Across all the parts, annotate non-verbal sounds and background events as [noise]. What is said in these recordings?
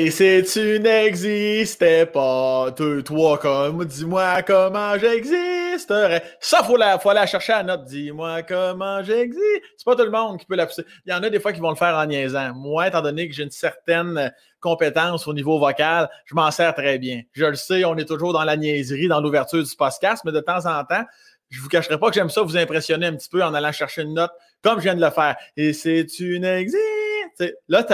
Et si tu n'existais pas, deux, trois comme, dis-moi comment j'existerais. Ça, faut la, faut la chercher à note. Dis-moi comment j'existe. C'est pas tout le monde qui peut la pousser. Il y en a des fois qui vont le faire en niaisant. Moi, étant donné que j'ai une certaine compétence au niveau vocal, je m'en sers très bien. Je le sais, on est toujours dans la niaiserie, dans l'ouverture du podcast, mais de temps en temps, je vous cacherai pas que j'aime ça vous impressionner un petit peu en allant chercher une note comme je viens de le faire. Et si tu n'existes là,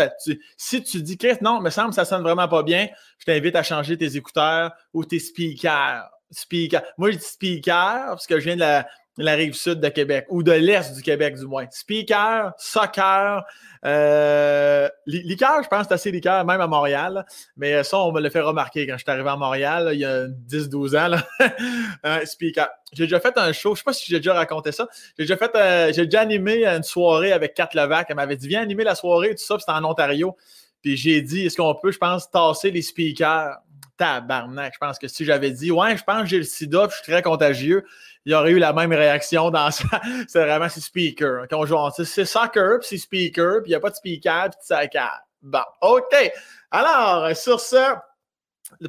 si tu dis que non, me semble que ça sonne vraiment pas bien, je t'invite à changer tes écouteurs ou tes speakers. Speaker. Moi, je dis speaker parce que je viens de la, la rive sud de Québec ou de l'est du Québec, du moins. Speaker, soccer, euh, liqueur, je pense c'est assez liqueur, même à Montréal. Mais ça, on me l'a fait remarquer quand je suis arrivé à Montréal, il y a 10-12 ans. Là. [laughs] speaker. J'ai déjà fait un show, je sais pas si j'ai déjà raconté ça. J'ai déjà fait, euh, j'ai déjà animé une soirée avec Kat Levac. Elle m'avait dit, viens animer la soirée, tout ça, c'était en Ontario. Puis j'ai dit, est-ce qu'on peut, je pense, tasser les speakers? Tabarnak, je pense que si j'avais dit, ouais, je pense que j'ai le sida, puis je suis très contagieux, il aurait eu la même réaction dans ça. [laughs] c'est vraiment c'est speaker. C'est soccer, puis c'est speaker, puis il n'y a pas de speaker, puis de soccer. Bon, OK. Alors, sur ça,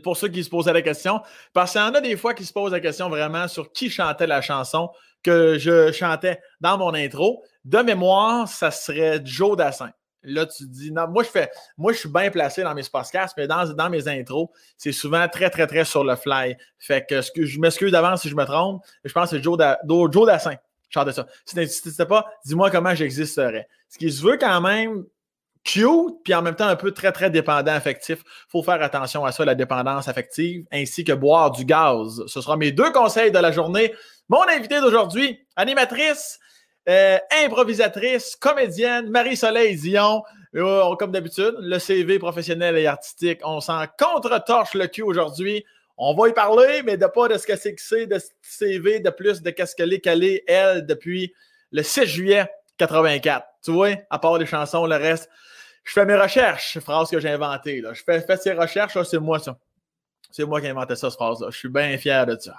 pour ceux qui se posaient la question, parce qu'il y en a des fois qui se posent la question vraiment sur qui chantait la chanson que je chantais dans mon intro. De mémoire, ça serait Joe Dassin. Là, tu dis, non, moi, je fais, moi, je suis bien placé dans mes podcasts, mais dans, dans mes intros, c'est souvent très, très, très sur le fly. Fait que, je m'excuse d'avance si je me trompe. Je pense que c'est Joe, Dassin. Chante ça. Si n'existait pas, dis-moi comment j'existerais. Ce qui se veut quand même cute, puis en même temps un peu très, très dépendant affectif. Il faut faire attention à ça, la dépendance affective, ainsi que boire du gaz. Ce sera mes deux conseils de la journée. Mon invité d'aujourd'hui, animatrice, euh, improvisatrice, comédienne, Marie-Soleil Dion. Euh, comme d'habitude, le CV professionnel et artistique, on s'en contre-torche le cul aujourd'hui. On va y parler, mais de pas de ce que c'est que c'est de CV, de plus de qu'est-ce qu'elle est calée, elle, depuis le 6 juillet 84. Tu vois, à part les chansons, le reste. Je fais mes recherches, phrase que j'ai inventée. Je fais, fais ces recherches, c'est moi ça. C'est moi qui ai inventé ça, cette phrase-là. Je suis bien fier de ça.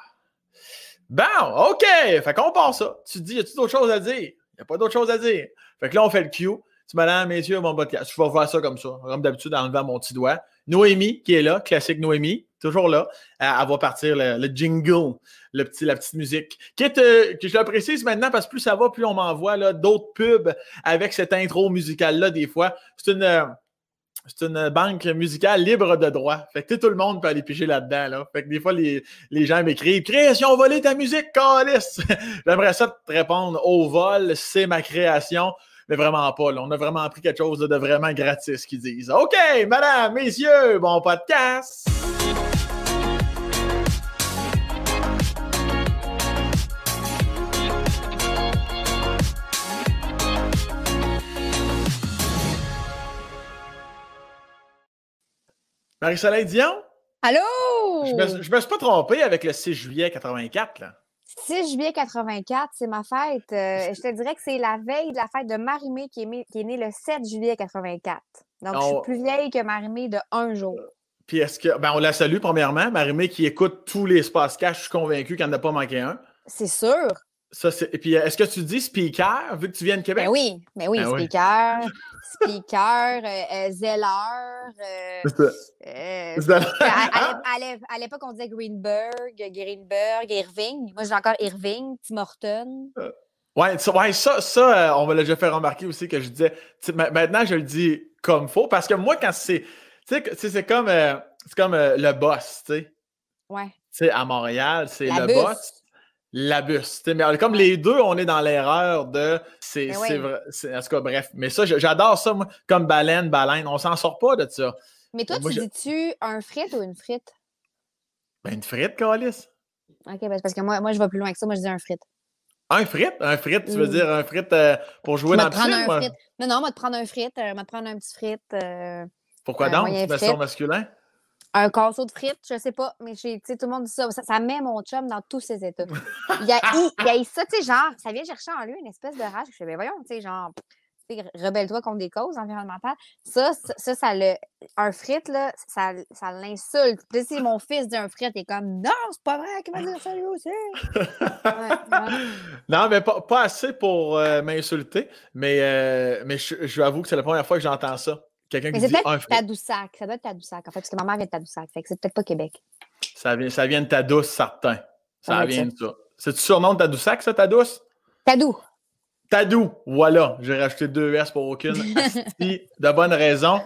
Bon, OK. Fait qu'on part ça. Tu te dis, y a-tu d'autres choses à dire? N'y a pas d'autres choses à dire. Fait que là, on fait le cue. Tu madame, messieurs, mon podcast. Je vais faire ça comme ça. Comme d'habitude, en levant mon petit doigt. Noémie, qui est là, classique Noémie, toujours là. Elle, va partir le, jingle, le petit, la petite musique. Euh, que je le précise maintenant parce que plus ça va, plus on m'envoie d'autres pubs avec cette intro musicale-là, des fois. C'est une. Euh, c'est une banque musicale libre de droit. Fait que tout le monde peut aller piger là-dedans. Là. Fait que des fois, les, les gens m'écrivent Création volée ta musique, Calis! [laughs] J'aimerais ça te répondre au vol, c'est ma création. Mais vraiment pas. Là. On a vraiment pris quelque chose de vraiment gratis qu'ils disent. OK, madame, messieurs, bon podcast! Marie-Soleil Dion? Allô? Je me, me suis pas trompé avec le 6 juillet 84, là. 6 juillet 84, c'est ma fête. Euh, [laughs] je te dirais que c'est la veille de la fête de Marimé qui est, qui est née le 7 juillet 84. Donc, je suis plus vieille que Marimé de un jour. Puis est-ce que. Ben, on la salue premièrement. Marimé qui écoute tous les spaces cash, je suis convaincu qu'elle n'a pas manqué un. C'est sûr. Ça, et puis, est-ce que tu dis speaker, vu que tu viens de Québec? Ben oui, ben oui, ben speaker, speaker, euh, Zeller. [laughs] à, l'époque, on disait Greenberg, Greenberg, Irving. Moi, j'ai encore Irving, Tim Horton. Euh, ouais, ça, ouais, ça, ça euh, on me l'a déjà fait remarquer aussi que je disais. Maintenant, je le dis comme faux parce que moi, quand c'est. Tu sais, c'est comme, c'est comme le boss, tu sais. Ouais. Tu sais, à Montréal, c'est le boss la bus. Mais comme les deux, on est dans l'erreur de. C'est ben vrai. En tout cas, bref. Mais ça, j'adore ça, moi. Comme baleine, baleine. On s'en sort pas de ça. Mais toi, tu dis-tu un frite ou une frite? Ben, une frite, Calis. OK, ben, parce que moi, moi, je vais plus loin que ça. Moi, je dis un frite. Un frite? Un frite, tu veux dire un frite euh, pour jouer dans le frite. Non, non, on va te prendre un frite. On va te prendre un petit frite. Euh, Pourquoi donc? Ça masculin? Un casseau de frites, je sais pas, mais tout le monde dit ça. ça. met mon chum dans tous ses états. Il y a, il, ça, tu sais, genre, ça vient chercher en lui une espèce de rage. Je fais, ben voyons, tu sais, genre, rebelle-toi contre des causes environnementales. Ça, ça, ça, le, un frite, là, ça, ça l'insulte. Puis si mon fils dit un frite, il est comme, non, c'est pas vrai qu'il va dire ça lui aussi. [laughs] Non, mais pas, pas assez pour euh, m'insulter, mais, euh, mais je, je, avoue que c'est la première fois que j'entends ça quelqu'un qui c'est dit peut-être frit. Tadoussac. Ça doit être Tadoussac, en fait, parce que ma mère vient de Tadoussac. Fait que c'est peut-être pas Québec. Ça vient, ça vient de ta douce, certain. Ça être vient de ça. C'est-tu surnom de ta douce-sac, ça, ta douce? Tadou. Tadou, voilà. J'ai rajouté deux S pour aucune [laughs] de bonne raison.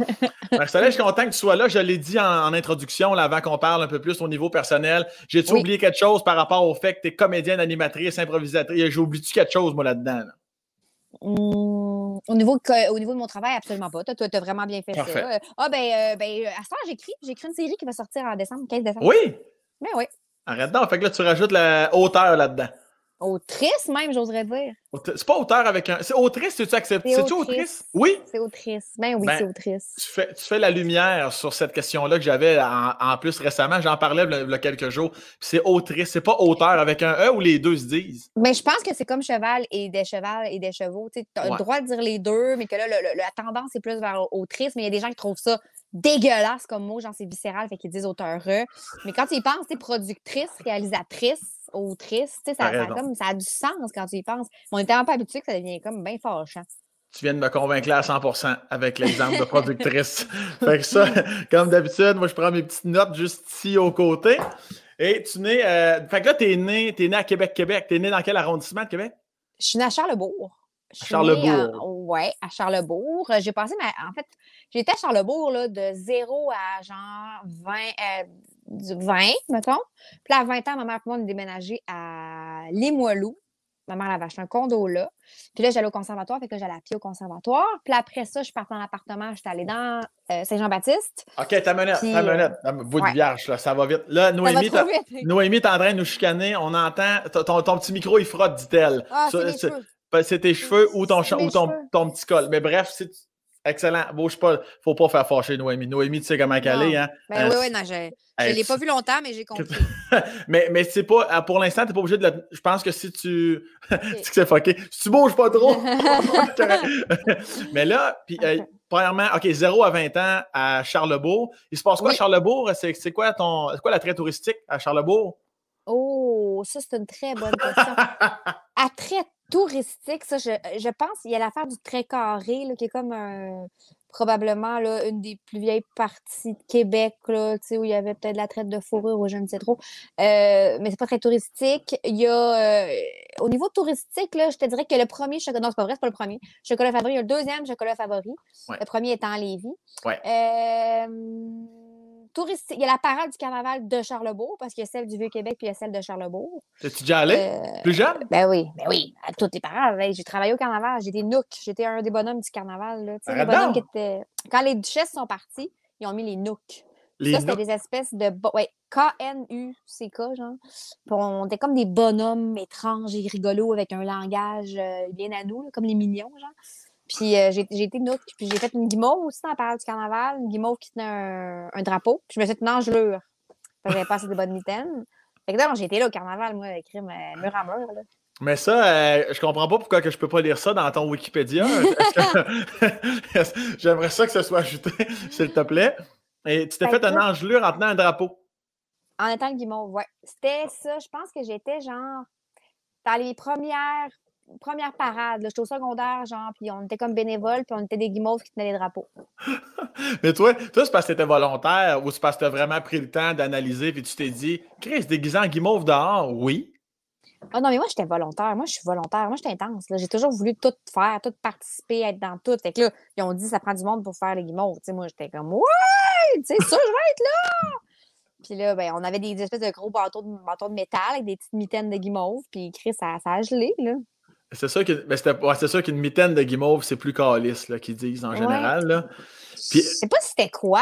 Marcella, je suis content que tu sois là. Je l'ai dit en, en introduction, là, avant qu'on parle un peu plus au niveau personnel. J'ai-tu Oui. oublié quelque chose par rapport au fait que tu es comédienne, animatrice, improvisatrice? J'ai oublié-tu quelque chose, moi, là-dedans? là? Hum, au, niveau au niveau de mon travail, absolument pas. Toi, tu as vraiment bien fait Parfait. ça. Euh, Ah, ben, euh, ben, à ce temps, j'écris. J'écris une série qui va sortir en décembre, 15 décembre. Oui! Mais oui. Arrête donc. Fait que là, tu rajoutes la hauteur là-dedans. Autrice, même, j'oserais dire. C'est pas auteur avec un. C'est autrice, tu acceptes? C'est C'est-tu autrice. Oui! C'est autrice. Ben oui, Ben, c'est autrice. Tu fais, tu fais la lumière sur cette question-là que j'avais en, en plus récemment. J'en parlais il y a quelques jours. C'est autrice, c'est pas auteur avec un E ou les deux se disent. Mais je pense que c'est comme cheval et des chevals et des chevaux. Tu as Ouais. le droit de dire les deux, mais que là, le- le- la tendance est plus vers autrice. Mais il y a des gens qui trouvent ça dégueulasse comme mot, genre c'est viscéral, fait qu'ils disent auteur. Mais quand tu y penses, tu productrice, réalisatrice, autrice, tu sais, ça, ça a raison. comme, ça a du sens quand tu y penses. Mais on est tellement pas habitué que ça devient comme bien fâchant. Tu viens de me convaincre là à 100% avec l'exemple de [laughs] productrice. fait que ça, [laughs] comme d'habitude, moi, je prends mes petites notes juste ici au côté. Et tu nais. euh, fait que là, tu es né, t'es né à Québec, Québec. Tu es né dans quel arrondissement de Québec? Je suis née à Charlebourg. Je suis Charlebourg. ouais, à Charlebourg. Euh, J'ai passé ma. En fait, j'étais à Charlebourg là, de 0 à genre 20, euh, du 20, mettons. Puis là, à 20 ans, ma mère et moi, on est déménagé à Limoilou. Ma mère avait acheté un condo là. Puis là, j'allais au conservatoire, fait que là, j'allais à pied au conservatoire. Puis après ça, je suis partie en appartement, j'étais allée dans euh, Saint-Jean-Baptiste. OK, ta minute, Puis, ta euh, minute. Ah, Vous de ouais. vierge, là, ça va vite. Là, Ça va Noémie, trop t'as- vite. Noémie est en train de nous chicaner. On entend. ton- Ton, ton petit micro, il frotte, dit-elle. Ah, c'est tes cheveux ou ton, ou ton, ton petit col. Mais bref, c'est excellent. Bouge pas. Faut pas faire fâcher Noémie. Noémie, tu sais comment qu'elle est. Hein? Ben Euh, oui, oui, non, je ne l'ai pas vu longtemps, mais j'ai compris. [laughs] mais mais c'est pas. ah, Pour l'instant, tu n'es pas obligé de le. Je pense que si tu. [laughs] que c'est fucké. Si tu bouges pas trop. [laughs] mais là, puis, euh, premièrement, OK, 0 à 20 ans à Charlebourg. Il se passe quoi à Oui. Charlebourg? C'est quoi ton. C'est quoi l'attrait touristique à Charlebourg? Oh, ça, c'est une très bonne question. Attrait touristique, ça, je, je pense, il y a l'affaire du trait carré, là, qui est comme un- probablement là, une des plus vieilles parties de Québec, là, où il y avait peut-être la traite de fourrure ou je ne sais trop. Euh, mais c'est pas très touristique. Il y a, euh, au niveau touristique, là, je te dirais que le premier chocolat, non, c'est pas vrai, c'est pas le premier. Chocolat favori, il y a le deuxième chocolat favori. Ouais. Le premier étant Lévis. Ouais. Euh, touristique, il y a la parade du carnaval de Charlebourg, parce qu'il y a celle du Vieux-Québec puis il y a celle de Charlebourg. T'es-tu déjà allé? Euh, Plus jeune? ben oui, ben oui, à toutes les parades. J'ai travaillé au carnaval, j'étais nook, j'étais un des bonhommes du carnaval. Là, les bonhommes qui étaient... Quand les duchesses sont parties, ils ont mis les nooks. Les ça, c'était des espèces de... bo- Ouais, K-N-U-C-K, genre. Puis on était comme des bonhommes étranges et rigolos avec un langage euh, bien à nous, là, comme les mignons, genre. Puis euh, j'ai j'ai été nook, puis j'ai fait une guimauve aussi dans la parade du carnaval, une guimauve qui tenait un, un drapeau. Puis je me suis fait une engelure. J'avais pas assez de bonnes mitaines. Fait que là, j'ai été là au carnaval, moi, avec crime euh, mur à mur. Là. Mais ça, euh, je comprends pas pourquoi que je peux pas lire ça dans ton Wikipédia. [laughs] [laughs] J'aimerais ça que ce soit ajouté, [laughs] s'il te plaît. Et tu t'es Ben, fait un écoute. engelure en tenant un drapeau. En étant le guimauve, ouais. C'était ça. Je pense que j'étais genre dans les premières, premières parades. là. J'étais au secondaire, genre, puis on était comme bénévoles, puis on était des guimauves qui tenaient les drapeaux. [laughs] Mais toi, toi c'est parce que t'étais volontaire ou c'est parce que t'as vraiment pris le temps d'analyser puis tu t'es dit, Chris, déguisé en guimauve dehors, oui. Ah non, mais moi, j'étais volontaire. Moi, je suis volontaire. Moi, j'étais intense. J'ai toujours voulu tout faire, tout participer, être dans tout. Fait que là, ils ont dit, ça prend du monde pour faire les guimauves. Tu moi, j'étais comme, ouais, tu sais, ça, je vais être là. [laughs] Puis là, ben, on avait des espèces de gros bâtons de, bâtons de métal avec des petites mitaines de guimauve. Puis Chris, ça, ça a gelé, là. C'est sûr que- ben, c'était- ouais, c'est sûr qu'une mitaine de guimauve, c'est plus calice, là, qu'ils disent en Ouais. général. Là. Puis- Je sais pas si c'était quoi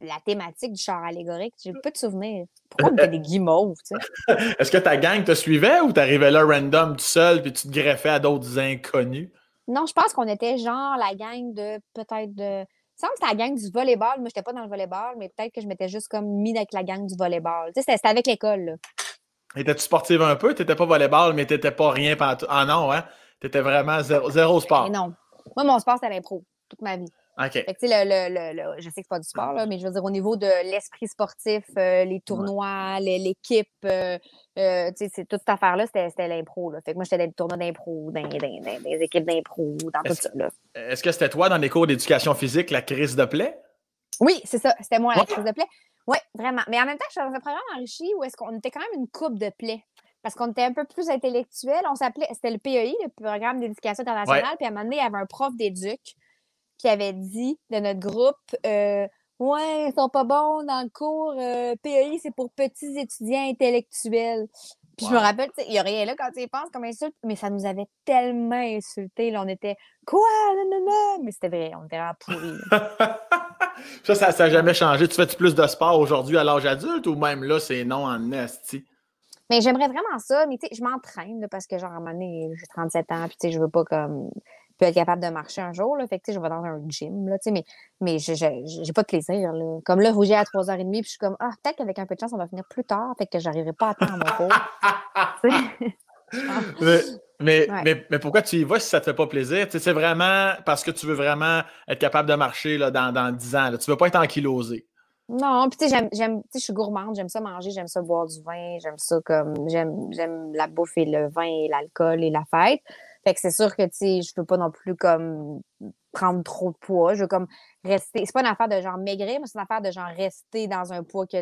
la thématique du char allégorique. J'ai pas de souvenir. Pourquoi on était des guimauves, tu sais? [laughs] Est-ce que ta gang te suivait ou t'arrivais là random tout seul puis tu te greffais à d'autres inconnus? Non, je pense qu'on était genre la gang de peut-être de. Il me semble que c'était la gang du volleyball. Moi, j'étais pas dans le volleyball, mais peut-être que je m'étais juste comme mis avec la gang du volleyball. Tu sais, c'était avec l'école, là. Étais-tu sportive un peu? T'étais pas volleyball, mais t'étais pas rien pantoute. Ah non, hein? T'étais vraiment zéro, zéro sport. Non. Moi, mon sport, c'était l'impro, toute ma vie. OK. Fait que, tu sais, le, le- le- je sais que c'est pas du sport, là, mais je veux dire, au niveau de l'esprit sportif, euh, les tournois, l'équipe, euh, euh, c'est- toute cette affaire-là, c'était l'impro. Fait que moi, j'étais dans les tournois d'impro, dans, dans- dans- dans les équipes d'impro, dans tout ça. Est-ce que c'était toi, dans les cours d'éducation physique, la crise de plaie? Oui, c'est ça. C'était moi, la crise de plaie. Oui, vraiment. Mais en même temps, je suis dans un programme enrichi où est-ce qu'on était quand même une coupe de plaies. Parce qu'on était un peu plus intellectuel. On s'appelait, c'était le PEI, le programme d'éducation internationale. Puis à un moment donné, il y avait un prof d'éduc qui avait dit de notre groupe euh, Ouais, ils sont pas bons dans le cours. euh, PEI, c'est pour petits étudiants intellectuels. Puis je me rappelle, il y a rien là quand tu y penses comme insulte, mais ça nous avait tellement insultés. Là, on était Quoi? Non, non, non. Mais c'était vrai, on était vraiment pourris. [laughs] ça, ça n'a jamais changé. Tu fais-tu plus de sport aujourd'hui à l'âge adulte ou même là, c'est non en esti? Mais j'aimerais vraiment ça, mais tu sais, je m'entraîne parce que, genre, à un moment donné, j'ai 37 ans, puis tu sais, je veux pas comme. plus être capable de marcher un jour, là. Fait que, tu sais, je vais dans un gym, là, mais, mais j'ai pas de plaisir, là. Comme là, j'ai à 3h30, puis je suis comme, ah, peut-être qu'avec un peu de chance, on va finir plus tard, fait que j'arriverai pas à temps à mon cours. [laughs] [laughs] Mais, mais, Ouais. mais, mais pourquoi tu y vas si ça te fait pas plaisir? C'est vraiment parce que tu veux vraiment être capable de marcher là, dans, dans 10 ans. Là. Tu veux pas être ankylosé. Non, puis tu sais, j'aime, je suis gourmande, j'aime ça manger, j'aime ça boire du vin, j'aime ça comme, j'aime, j'aime la bouffe et le vin et l'alcool et la fête. Fait que c'est sûr que, tu sais, je veux pas non plus comme prendre trop de poids. Je veux comme rester, c'est pas une affaire de genre maigrir, mais c'est une affaire de genre rester dans un poids que,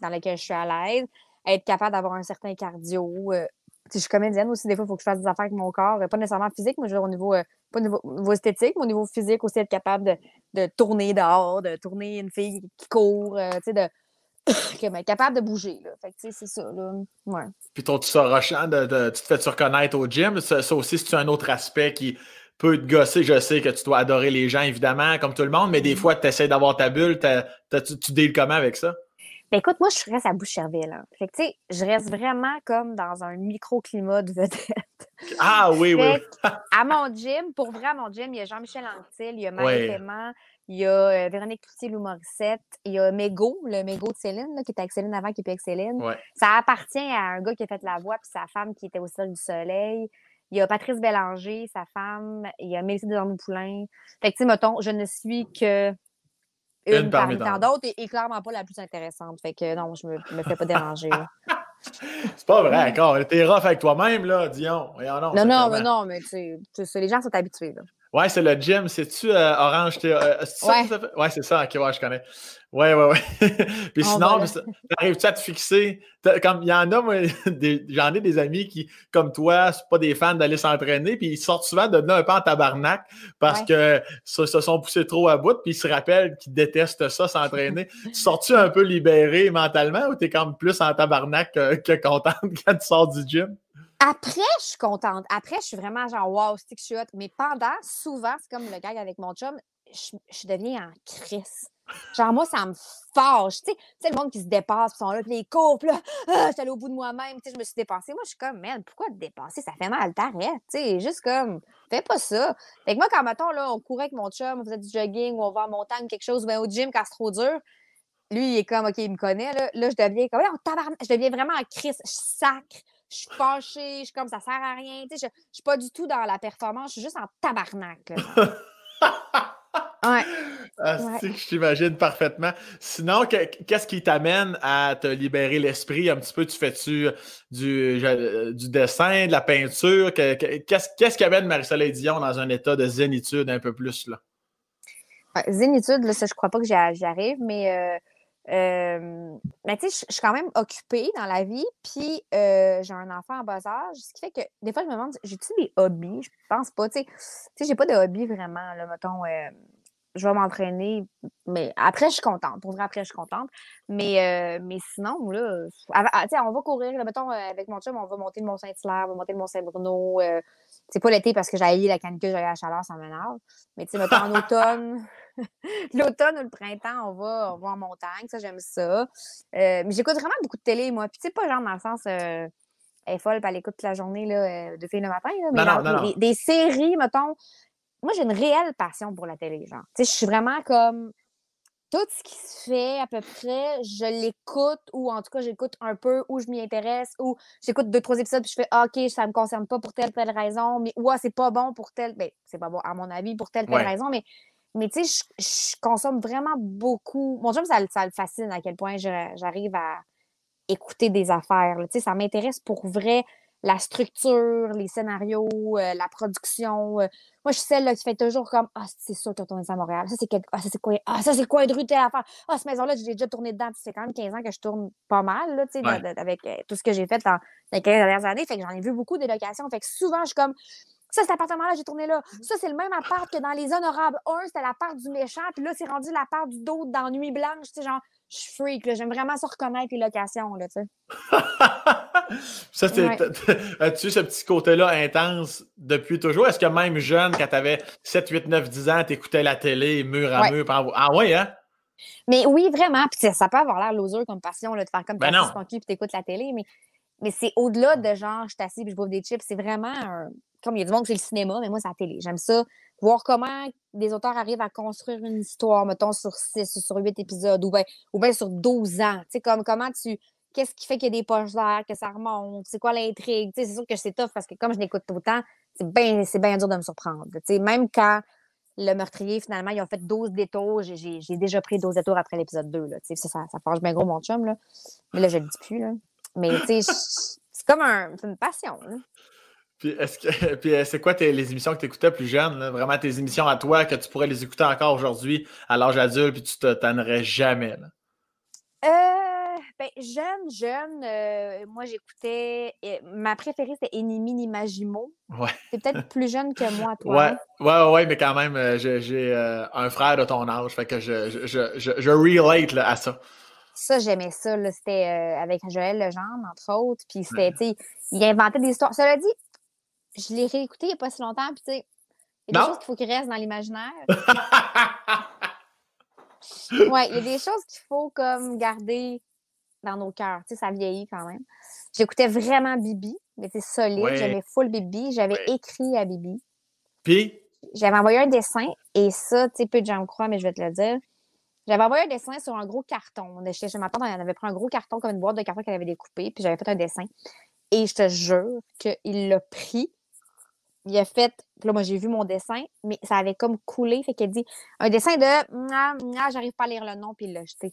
dans lequel je suis à l'aise, être capable d'avoir un certain cardio. euh, je suis comédienne aussi, des fois, il faut que je fasse des affaires avec mon corps, euh, pas nécessairement physique, mais je veux dire au niveau, euh, pas au niveau, au niveau esthétique, mais au niveau physique aussi, être capable de, de tourner dehors, de tourner une fille qui court, euh, tu sais, de [coughs] capable de bouger. Là. Fait que, c'est ça. Là. Ouais. Puis ton tu ça rochant, de, de- tu te fais-tu reconnaître au gym? Ça, ça aussi, c'est un autre aspect qui peut te gosser? Je sais que tu dois adorer les gens, évidemment, comme tout le monde, mais des fois, tu essaies d'avoir ta bulle. tu, tu deals comment avec ça? Ben, écoute, moi, je reste à Boucherville. Hein. Fait que, tu sais, je reste vraiment comme dans un microclimat de vedette. Ah oui, oui. À mon gym, pour vrai, à mon gym, il y a Jean-Michel Anctil, il y a Marie Ouais. Paiement, il y a euh, Véronique Cloutier, Lou Morissette, il y a Mégo, le Mégo de Céline, là, qui était avec Céline avant, qui est plus avec Céline. Ouais. Ça appartient à un gars qui a fait la voix, puis sa femme qui était au Cirque du Soleil. Il y a Patrice Bélanger, sa femme. Il y a Mélissa Desormeaux-Poulain. Fait que, tu sais, mettons, je ne suis que une, Une parmi tant d'autres et, et clairement pas la plus intéressante. Fait que non, je me, me fais pas déranger. [laughs] C'est pas vrai, encore. T'es rough avec toi-même, là, Dion. Non, non, mais non, mais tu sais, les gens sont habitués. Là. Ouais, c'est le gym. C'est-tu euh, Orange? Euh, c'est ça Ouais. ça fait? Ouais, c'est ça. Ok, ouais, je connais. Ouais, ouais, ouais. [laughs] Puis On sinon, va là. ça- t'arrives-tu à te fixer? Comme il y en a, moi, [laughs] j'en ai des amis qui, comme toi, c'est pas des fans d'aller s'entraîner, puis ils sortent souvent de là un peu en tabarnak parce Ouais. que se, se sont poussés trop à bout, puis ils se rappellent qu'ils détestent ça, s'entraîner. [laughs] tu sors-tu un peu libéré mentalement ou t'es comme plus en tabarnak que, que contente quand tu sors du gym? Après, je suis contente. Après, je suis vraiment genre, wow, c'est que je suis hot. Mais pendant, souvent, c'est comme le gag avec mon chum, je, deviens en crise. Genre, moi, ça me fâche. Tu sais, le monde qui se dépasse, puis sont là, puis les cours, puis là, ah, je suis allée au bout de moi-même, tu sais, je me suis dépassée. Moi, je suis comme, man, pourquoi te dépasser? Ça fait mal, t'arrêtes. Tu sais, juste comme, fais pas ça. Fait que moi, quand, mettons, là, on courait avec mon chum, on faisait du jogging, ou on va en montagne, quelque chose, ou bien au gym quand c'est trop dur, lui, il est comme, OK, il me connaît, là, là je deviens comme, on je deviens vraiment en crise, je sacre, je suis fâchée, je suis comme, ça sert à rien, tu sais, je, je suis pas du tout dans la performance, je suis juste en tabarnak. [laughs] Ouais. Ah, Ouais. je t'imagine parfaitement. Sinon, que- qu'est-ce qui t'amène à te libérer l'esprit? Un petit peu? Tu fais-tu du, je- du dessin, de la peinture? Que- que- Qu'est-ce qui amène Marie-Soleil Dion dans un état de zénitude un peu plus? Là? Ouais, Zénitude, là, ça, je crois pas que j'y arrive, mais, euh, euh, mais tu sais, je- suis quand même occupée dans la vie, puis euh, j'ai un enfant en bas âge, ce qui fait que des fois, je me demande, j'ai-tu des hobbies? Je pense pas, tu sais. J'ai pas de hobby vraiment, là, mettons, euh, je vais m'entraîner, mais après, je suis contente. Pour vrai, après, je suis contente. Mais, mais sinon, là, ah, tu sais, on va courir, là, mettons, avec mon chum, on va monter le Mont-Saint-Hilaire, on va monter le Mont-Saint-Bruno. c'est pas l'été parce que j'ai la canicule, j'ai la chaleur, ça m'énerve. Mais tu sais, mettons, en [laughs] automne, [laughs] l'automne ou le printemps, on va, on va en montagne, ça, j'aime ça. Euh, mais j'écoute vraiment beaucoup de télé, moi. Puis tu sais, pas genre dans le sens... euh, elle est folle, elle écoute toute la journée là, euh, de filles le matin. Là, mais Non, non, genre, non, des, séries, mettons. Moi, j'ai une réelle passion pour la télé, genre. Tu sais, je suis vraiment comme tout ce qui se fait à peu près, je l'écoute ou en tout cas, j'écoute un peu ou je m'y intéresse ou j'écoute deux, trois épisodes puis je fais ah, OK, ça me concerne pas pour telle, telle raison, mais ouais, c'est pas bon pour telle. Ben, c'est pas bon, à mon avis, pour telle, telle Ouais. raison, mais Mais tu sais, je, je consomme vraiment beaucoup. Mon chum, ça, le- ça le fascine à quel point j'arrive à écouter des affaires. Tu sais, ça m'intéresse pour vrai la structure, les scénarios, euh, la production. euh. Moi, je suis celle là, qui fait toujours comme Ah, c'est sûr que tu as tourné ça à Montréal. Ça, c'est quel... ah, ça, c'est quoi? Ah, ça, c'est quoi de rue telle affaire? Ah, cette maison-là, j'ai déjà tourné dedans. C'est quand même 15 ans que je tourne pas mal, là, tu sais, de- Ouais. de- avec euh, tout ce que j'ai fait dans les 15 dernières années. Fait que j'en ai vu beaucoup des locations. Fait que souvent, je suis comme ça, cet appartement-là, j'ai tourné là. Ça, c'est le même appart que dans Les Honorables 1, c'était l'appart du méchant. Puis là, c'est rendu l'appart du d'autre dans Nuit Blanche. Tu sais, genre, je suis freak. là. J'aime vraiment ça reconnaître les locations, là, tu sais. [laughs] ça, c'est. Ouais. As-tu ce petit côté-là intense depuis toujours? Est-ce que même jeune, quand t'avais 7, 8, 9, 10 ans, t'écoutais la télé mur à Ouais. mur? par- Ah ouais, hein? Mais oui, vraiment. Puis ça, peut avoir l'air loser comme passion, là, de faire comme Ben sur ton cul puis t'écoutes la télé. Mais, mais c'est au-delà de genre, je assis puis je bouffe des chips. C'est vraiment un- Comme il y a du monde fait le cinéma, mais moi, c'est la télé. J'aime ça. Voir comment des auteurs arrivent à construire une histoire, mettons, sur 6 ou sur 8 épisodes ou bien ou sur 12 ans. Tu sais, comme comment tu. Qu'est-ce qui fait qu'il y a des poches d'air, que ça remonte? C'est quoi l'intrigue? C'est sûr que c'est tough parce que comme je le temps, c'est bien c'est dur de me surprendre. Même quand le meurtrier, finalement, ils ont fait 12 détours. J'ai- déjà pris 12 détours après l'épisode 2. Là. Ça, ça, ça fâche bien gros mon chum. Là. Mais là, je le dis plus. Là. Mais c'est comme un, c'est une passion. Là. Puis, est-ce que, [laughs] puis euh, c'est quoi tes- les émissions que tu écoutais plus jeune? là? Vraiment tes émissions à toi que tu pourrais les écouter encore aujourd'hui à l'âge adulte puis tu te tannerais jamais. là? Euh, ben, jeune, jeune, euh, moi, j'écoutais. euh, ma préférée, c'était Enimi Nimajimo. Ouais. C'est peut-être plus jeune que moi, [laughs] toi. Ouais, ouais, ouais, mais quand même, euh, j'ai j'ai, un frère de ton âge, fait que je, je, je, je, relate là, à ça. Ça, j'aimais ça. là. C'était avec Joël Legendre, entre autres. Puis c'était, tu sais, il inventait des histoires. Cela dit, je l'ai réécouté il n'y a pas si longtemps. Puis, tu sais, il y a des choses qu'il faut qu'ils restent dans l'imaginaire. [laughs] Ouais, il y a des choses qu'il faut comme garder dans nos cœurs. Tu sais, ça vieillit quand même. J'écoutais vraiment Bibi, mais c'est solide. Ouais. J'aimais full Bibi. J'avais Ouais. écrit à Bibi. Puis, J'avais envoyé un dessin, et ça, tu sais, peu de gens me croient, mais je vais te le dire. J'avais envoyé un dessin sur un gros carton. On était chez ma tante, elle avait pris un gros carton comme une boîte de carton qu'elle avait découpé, puis j'avais fait un dessin. Et je te jure qu'il l'a pris. Il a fait. Puis là, moi, j'ai vu mon dessin, mais ça avait comme coulé. Fait qu'elle dit un dessin de. Ah, ah, j'arrive pas à lire le nom, puis il l'a jeté.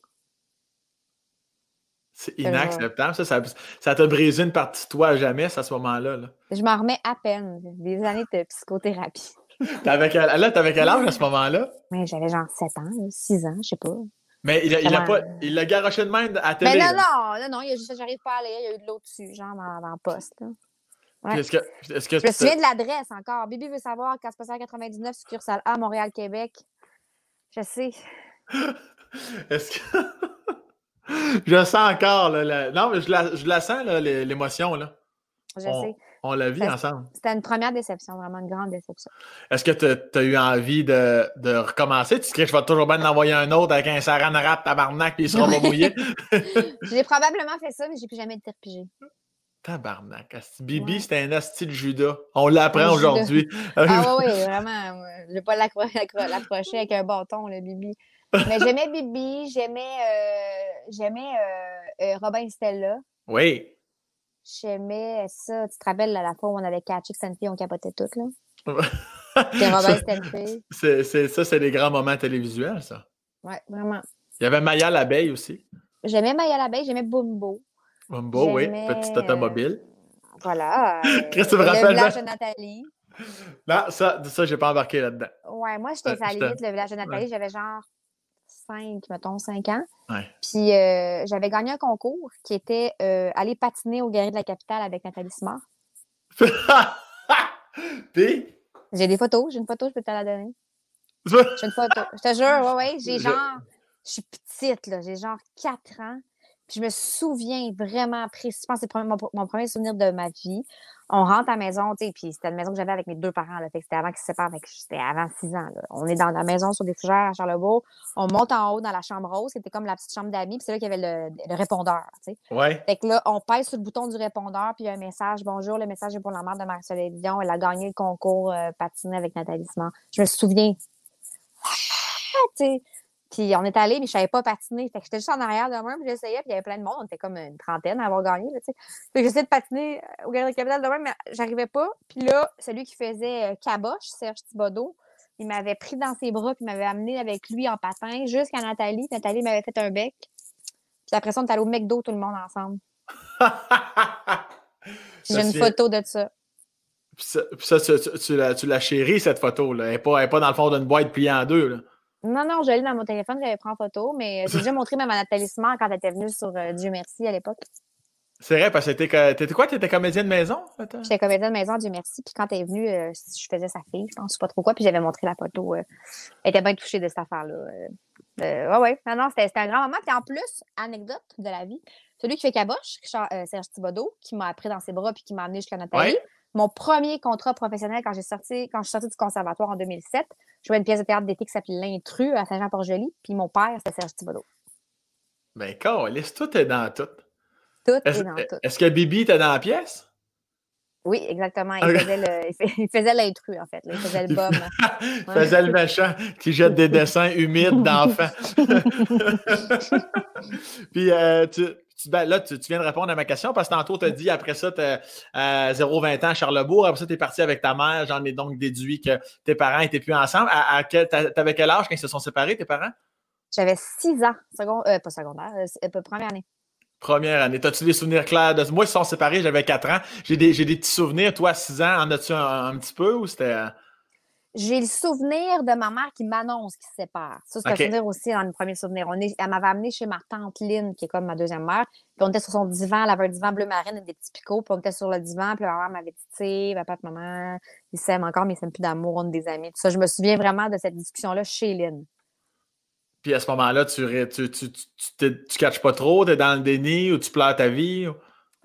c'est jure. inacceptable. Ça, ça, ça t'a brisé une partie de toi à jamais, à ce moment-là. Là. Je m'en remets à peine. Des années de psychothérapie. [laughs] T'avais quel, là, t'avais quel âge à ce moment-là? Mais j'avais genre 7 ans, 6 ans, je sais pas. Mais il a, il a pas. Il l'a garoché de même à télé. Mais non, non, non, non, il a juste j'arrive pas à lire, il y a eu de l'eau dessus, genre dans, dans le poste. Là. Ouais. Est-ce que, est-ce que Je me souviens de l'adresse encore. Bibi veut savoir quand c'est passé à 99, succursale A, Montréal, Québec. Je sais. [laughs] Est-ce que. [laughs] je sens encore. Là, la- Non, mais je la, je la sens, là, l'é- l'émotion. Là. Je On, sais. on la vit ensemble. C'était une première déception, vraiment une grande déception. Est-ce que tu as eu envie de, de recommencer? Tu dis que je vais toujours bien en envoyer un autre avec un saran wrap tabarnak puis il sera pas mouillé? [laughs] J'ai probablement fait ça, mais j'ai plus jamais été repigée. Tabarnak. Bibi, Ouais. c'était un asti de Judas. On l'apprend aujourd'hui. Ah oui, [laughs] oui, vraiment. Je vais pas l'approcher avec un bâton, le Bibi. Mais j'aimais Bibi, j'aimais euh, j'aimais euh, euh, Robin Stella. oui. J'aimais ça. Tu te rappelles là, la fois où on avait catché que fille, on capotait toutes, là? [laughs] Puis Robin, c'est- ça, c'est des grands moments télévisuels, ça. Ouais, vraiment. Il y avait Maya l'abeille aussi. J'aimais Maya l'abeille, j'aimais Bumbo. Bumbo, oui. Petite automobile. Voilà. [laughs] euh, Qu'est-ce que tu me le village de Nathalie. Non, ça, ça j'ai pas embarqué là-dedans. Ouais, moi, j'étais Euh, à la limite, le village de Nathalie, j'avais genre 5, mettons, 5 ans. Ouais. Puis euh, j'avais gagné un concours qui était euh, aller patiner au Galerie de la Capitale avec Nathalie Smart. [laughs] Puis, J'ai des photos, j'ai une photo, je peux te la donner. [laughs] J'ai une photo. Je te jure, ouais, ouais. J'ai genre. Je suis petite, là. J'ai genre 4 ans. Puis je me souviens vraiment précis. Je pense que c'est mon, mon premier souvenir de ma vie. On rentre à la maison, tu sais, puis c'était une maison que j'avais avec mes deux parents, là. Fait que c'était avant qu'ils se séparent, c'était avant 6 ans, là. On est dans la maison sur des fougères à Charlebourg. On monte en haut dans la chambre rose. C'était comme la petite chambre d'amis. Puis c'est là qu'il y avait le, le répondeur, tu sais. ouais. Fait que là, on pèse sur le bouton du répondeur, puis il y a un message. Bonjour, le message est pour la mère de Marie-Soleil Dion. Elle a gagné le concours euh, patiné avec Nathalie Simard. Je me souviens. Ah, tu sais. Puis on est allé, mais je savais pas patiner. Fait que j'étais juste en arrière de moi, puis j'essayais, puis il y avait plein de monde. On était comme une trentaine à avoir gagné, là, tu sais. Fait que j'essayais de patiner euh, au Galerie Capitale de même, mais j'arrivais pas. Puis là, celui qui faisait euh, Caboche, Serge Thibodeau, il m'avait pris dans ses bras, puis il m'avait amené avec lui en patin jusqu'à Nathalie. Nathalie m'avait fait un bec. Puis après ça, on est allé au McDo, tout le monde ensemble. [laughs] J'ai une photo de ça. Puis ça, tu, l'as chérie, cette photo-là. Elle n'est pas, pas, dans le fond d'une boîte pliée en deux. Là. Non, non, je l'ai dans mon téléphone, j'avais pris en photo, mais j'ai déjà montré même à Nathalie Simard quand elle était venue sur euh, Dieu merci à l'époque. C'est vrai, parce que t'étais quoi? T'étais comédienne de maison? J'étais comédienne de maison, Dieu merci. Puis quand elle est venue, euh, je faisais sa fille, je pense, pas trop quoi. Puis j'avais montré la photo. Euh, elle était bien touchée de cette affaire-là. Euh, ouais, ouais. Non, non, c'était un grand moment. Puis en plus, anecdote de la vie, celui qui fait caboche, Serge Thibodeau, qui m'a appris dans ses bras puis qui m'a amené jusqu'à Nathalie. Mon premier contrat professionnel quand j'ai sorti, quand je suis sortie du conservatoire en 2007, je jouais une pièce de théâtre d'été qui s'appelait L'Intrus à Saint-Jean-Port-Joli. Puis mon père, c'était Serge Thibodeau. Ben, laisse tout est dans tout. Tout est, dans tout. Est-ce que Bibi était dans la pièce? Oui, exactement. Il faisait, l'intrus, en fait. Il faisait le bum. [laughs] il faisait le méchant qui jette des dessins humides d'enfants. [laughs] [laughs] Puis euh, tu, ben, là, tu, viens de répondre à ma question parce que tantôt, tu as dit après ça, tu as 0-20 ans à Charlebourg. Après ça, tu es parti avec ta mère. J'en ai donc déduit que tes parents n'étaient plus ensemble. À, tu avais quel âge quand ils se sont séparés, tes parents? J'avais 6 ans. Euh, pas secondaire, euh, première année. Première année. As-tu des souvenirs clairs de Moi, ils sont séparés, j'avais 4 ans. J'ai des, petits souvenirs. Toi, 6 ans, en as-tu un, petit peu ou c'était. J'ai le souvenir de ma mère qui m'annonce qu'ils se séparent. Ça, c'est un souvenir aussi dans le premier souvenir. On est, elle m'avait amené chez ma tante Lynn, qui est comme ma deuxième mère. Puis on était sur son divan, elle avait un divan bleu marine et des petits picots. Puis on était sur le divan, puis ma mère m'avait dit, tu sais, papa et maman, ils s'aiment encore, mais ils s'aiment plus d'amour, on est des amis. Tout ça, je me souviens vraiment de cette discussion-là chez Lynn. Puis à ce moment-là, tu, tu, tu, tu, tu catches pas trop, tu es dans le déni ou tu pleures ta vie?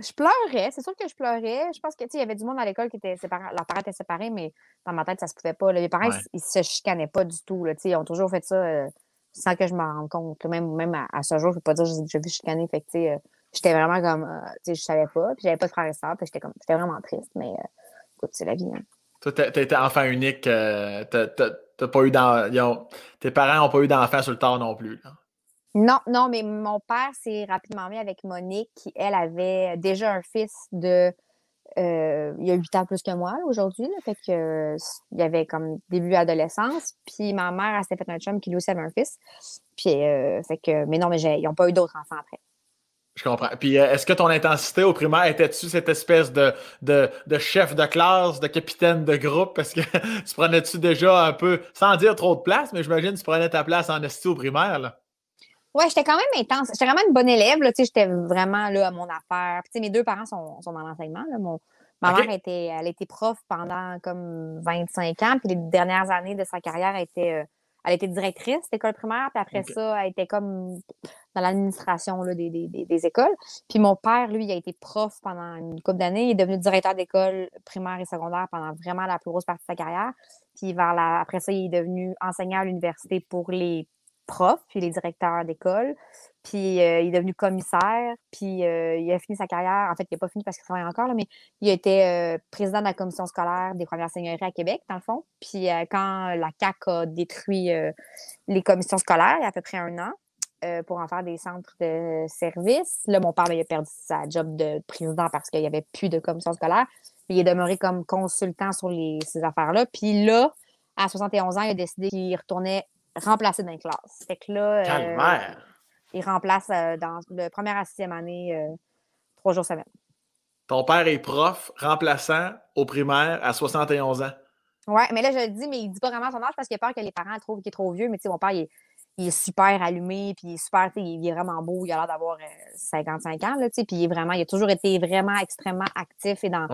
Je pleurais, c'est sûr que je pleurais. Je pense que il y avait du monde à l'école qui était séparé, leurs parents étaient séparés, mais dans ma tête, ça se pouvait pas. Les parents, ils, se chicanaient pas du tout. Là, ils ont toujours fait ça euh, sans que je m'en rende compte. Même, même à, ce jour, je peux pas dire que j'ai déjà vu chicaner. Fait que, euh, j'étais vraiment comme euh, je savais pas, puis j'avais pas de frères et sœurs, puis j'étais comme j'étais vraiment triste, mais écoute, c'est la vie. Hein. Toi, t'as été enfant unique, t'as pas eu tes parents n'ont pas eu d'enfants sur le tard non plus. Non, non, mais mon père s'est rapidement mis avec Monique, qui, elle, avait déjà un fils de. Euh, il y a huit ans plus que moi aujourd'hui. Fait que il y avait comme début adolescence. Puis ma mère, elle s'est fait un chum qui lui aussi avait un fils. Puis euh, fait que. Mais non, mais ils n'ont pas eu d'autres enfants après. Je comprends. Puis euh, est-ce que ton intensité au primaire était-tu cette espèce de, de, chef de classe, de capitaine de groupe? Parce que [laughs] tu prenais-tu déjà un peu, sans dire trop de place, mais j'imagine que tu prenais ta place en esti au primaire, là? Ouais, j'étais quand même intense. J'étais vraiment une bonne élève, là. J'étais vraiment là à mon affaire. Puis, mes deux parents sont, sont dans l'enseignement, là. Mon, ma mère était, elle était prof pendant comme 25 ans. Puis les dernières années de sa carrière, elle était, euh, elle était directrice d'école primaire. Puis après ça, elle était comme dans l'administration des, des, des, écoles. Puis mon père, lui, il a été prof pendant une couple d'années. Il est devenu directeur d'école primaire et secondaire pendant vraiment la plus grosse partie de sa carrière. Puis vers la, après ça, il est devenu enseignant à l'université pour les profs, puis les directeurs d'école. Puis euh, il est devenu commissaire, puis euh, il a fini sa carrière. En fait, il n'a pas fini parce qu'il travaille encore, là, mais il a été euh, président de la commission scolaire des premières seigneuries à Québec, dans le fond. Puis quand la CAC a détruit les commissions scolaires, il y a à peu près un an, pour en faire des centres de services. Là, mon père, il a perdu sa job de président parce qu'il n'y avait plus de commission scolaire. il est demeuré comme consultant sur ces affaires-là. Puis là, à 71 ans, il a décidé qu'il retournait remplacer dans les classes. Fait que là, euh, il remplace euh, dans le première à sixième année, trois jours semaine. Ton père est prof, remplaçant au primaire à 71 ans. Oui, mais là, je le dis, mais il ne dit pas vraiment son âge parce qu'il a peur que les parents trouvent qu'il est trop vieux. Mais tu sais, mon père, il est il est super allumé, puis il est super, il est vraiment beau, il a l'air d'avoir 55 euh, ans, là, puis il est vraiment, il a toujours été vraiment extrêmement actif et dans,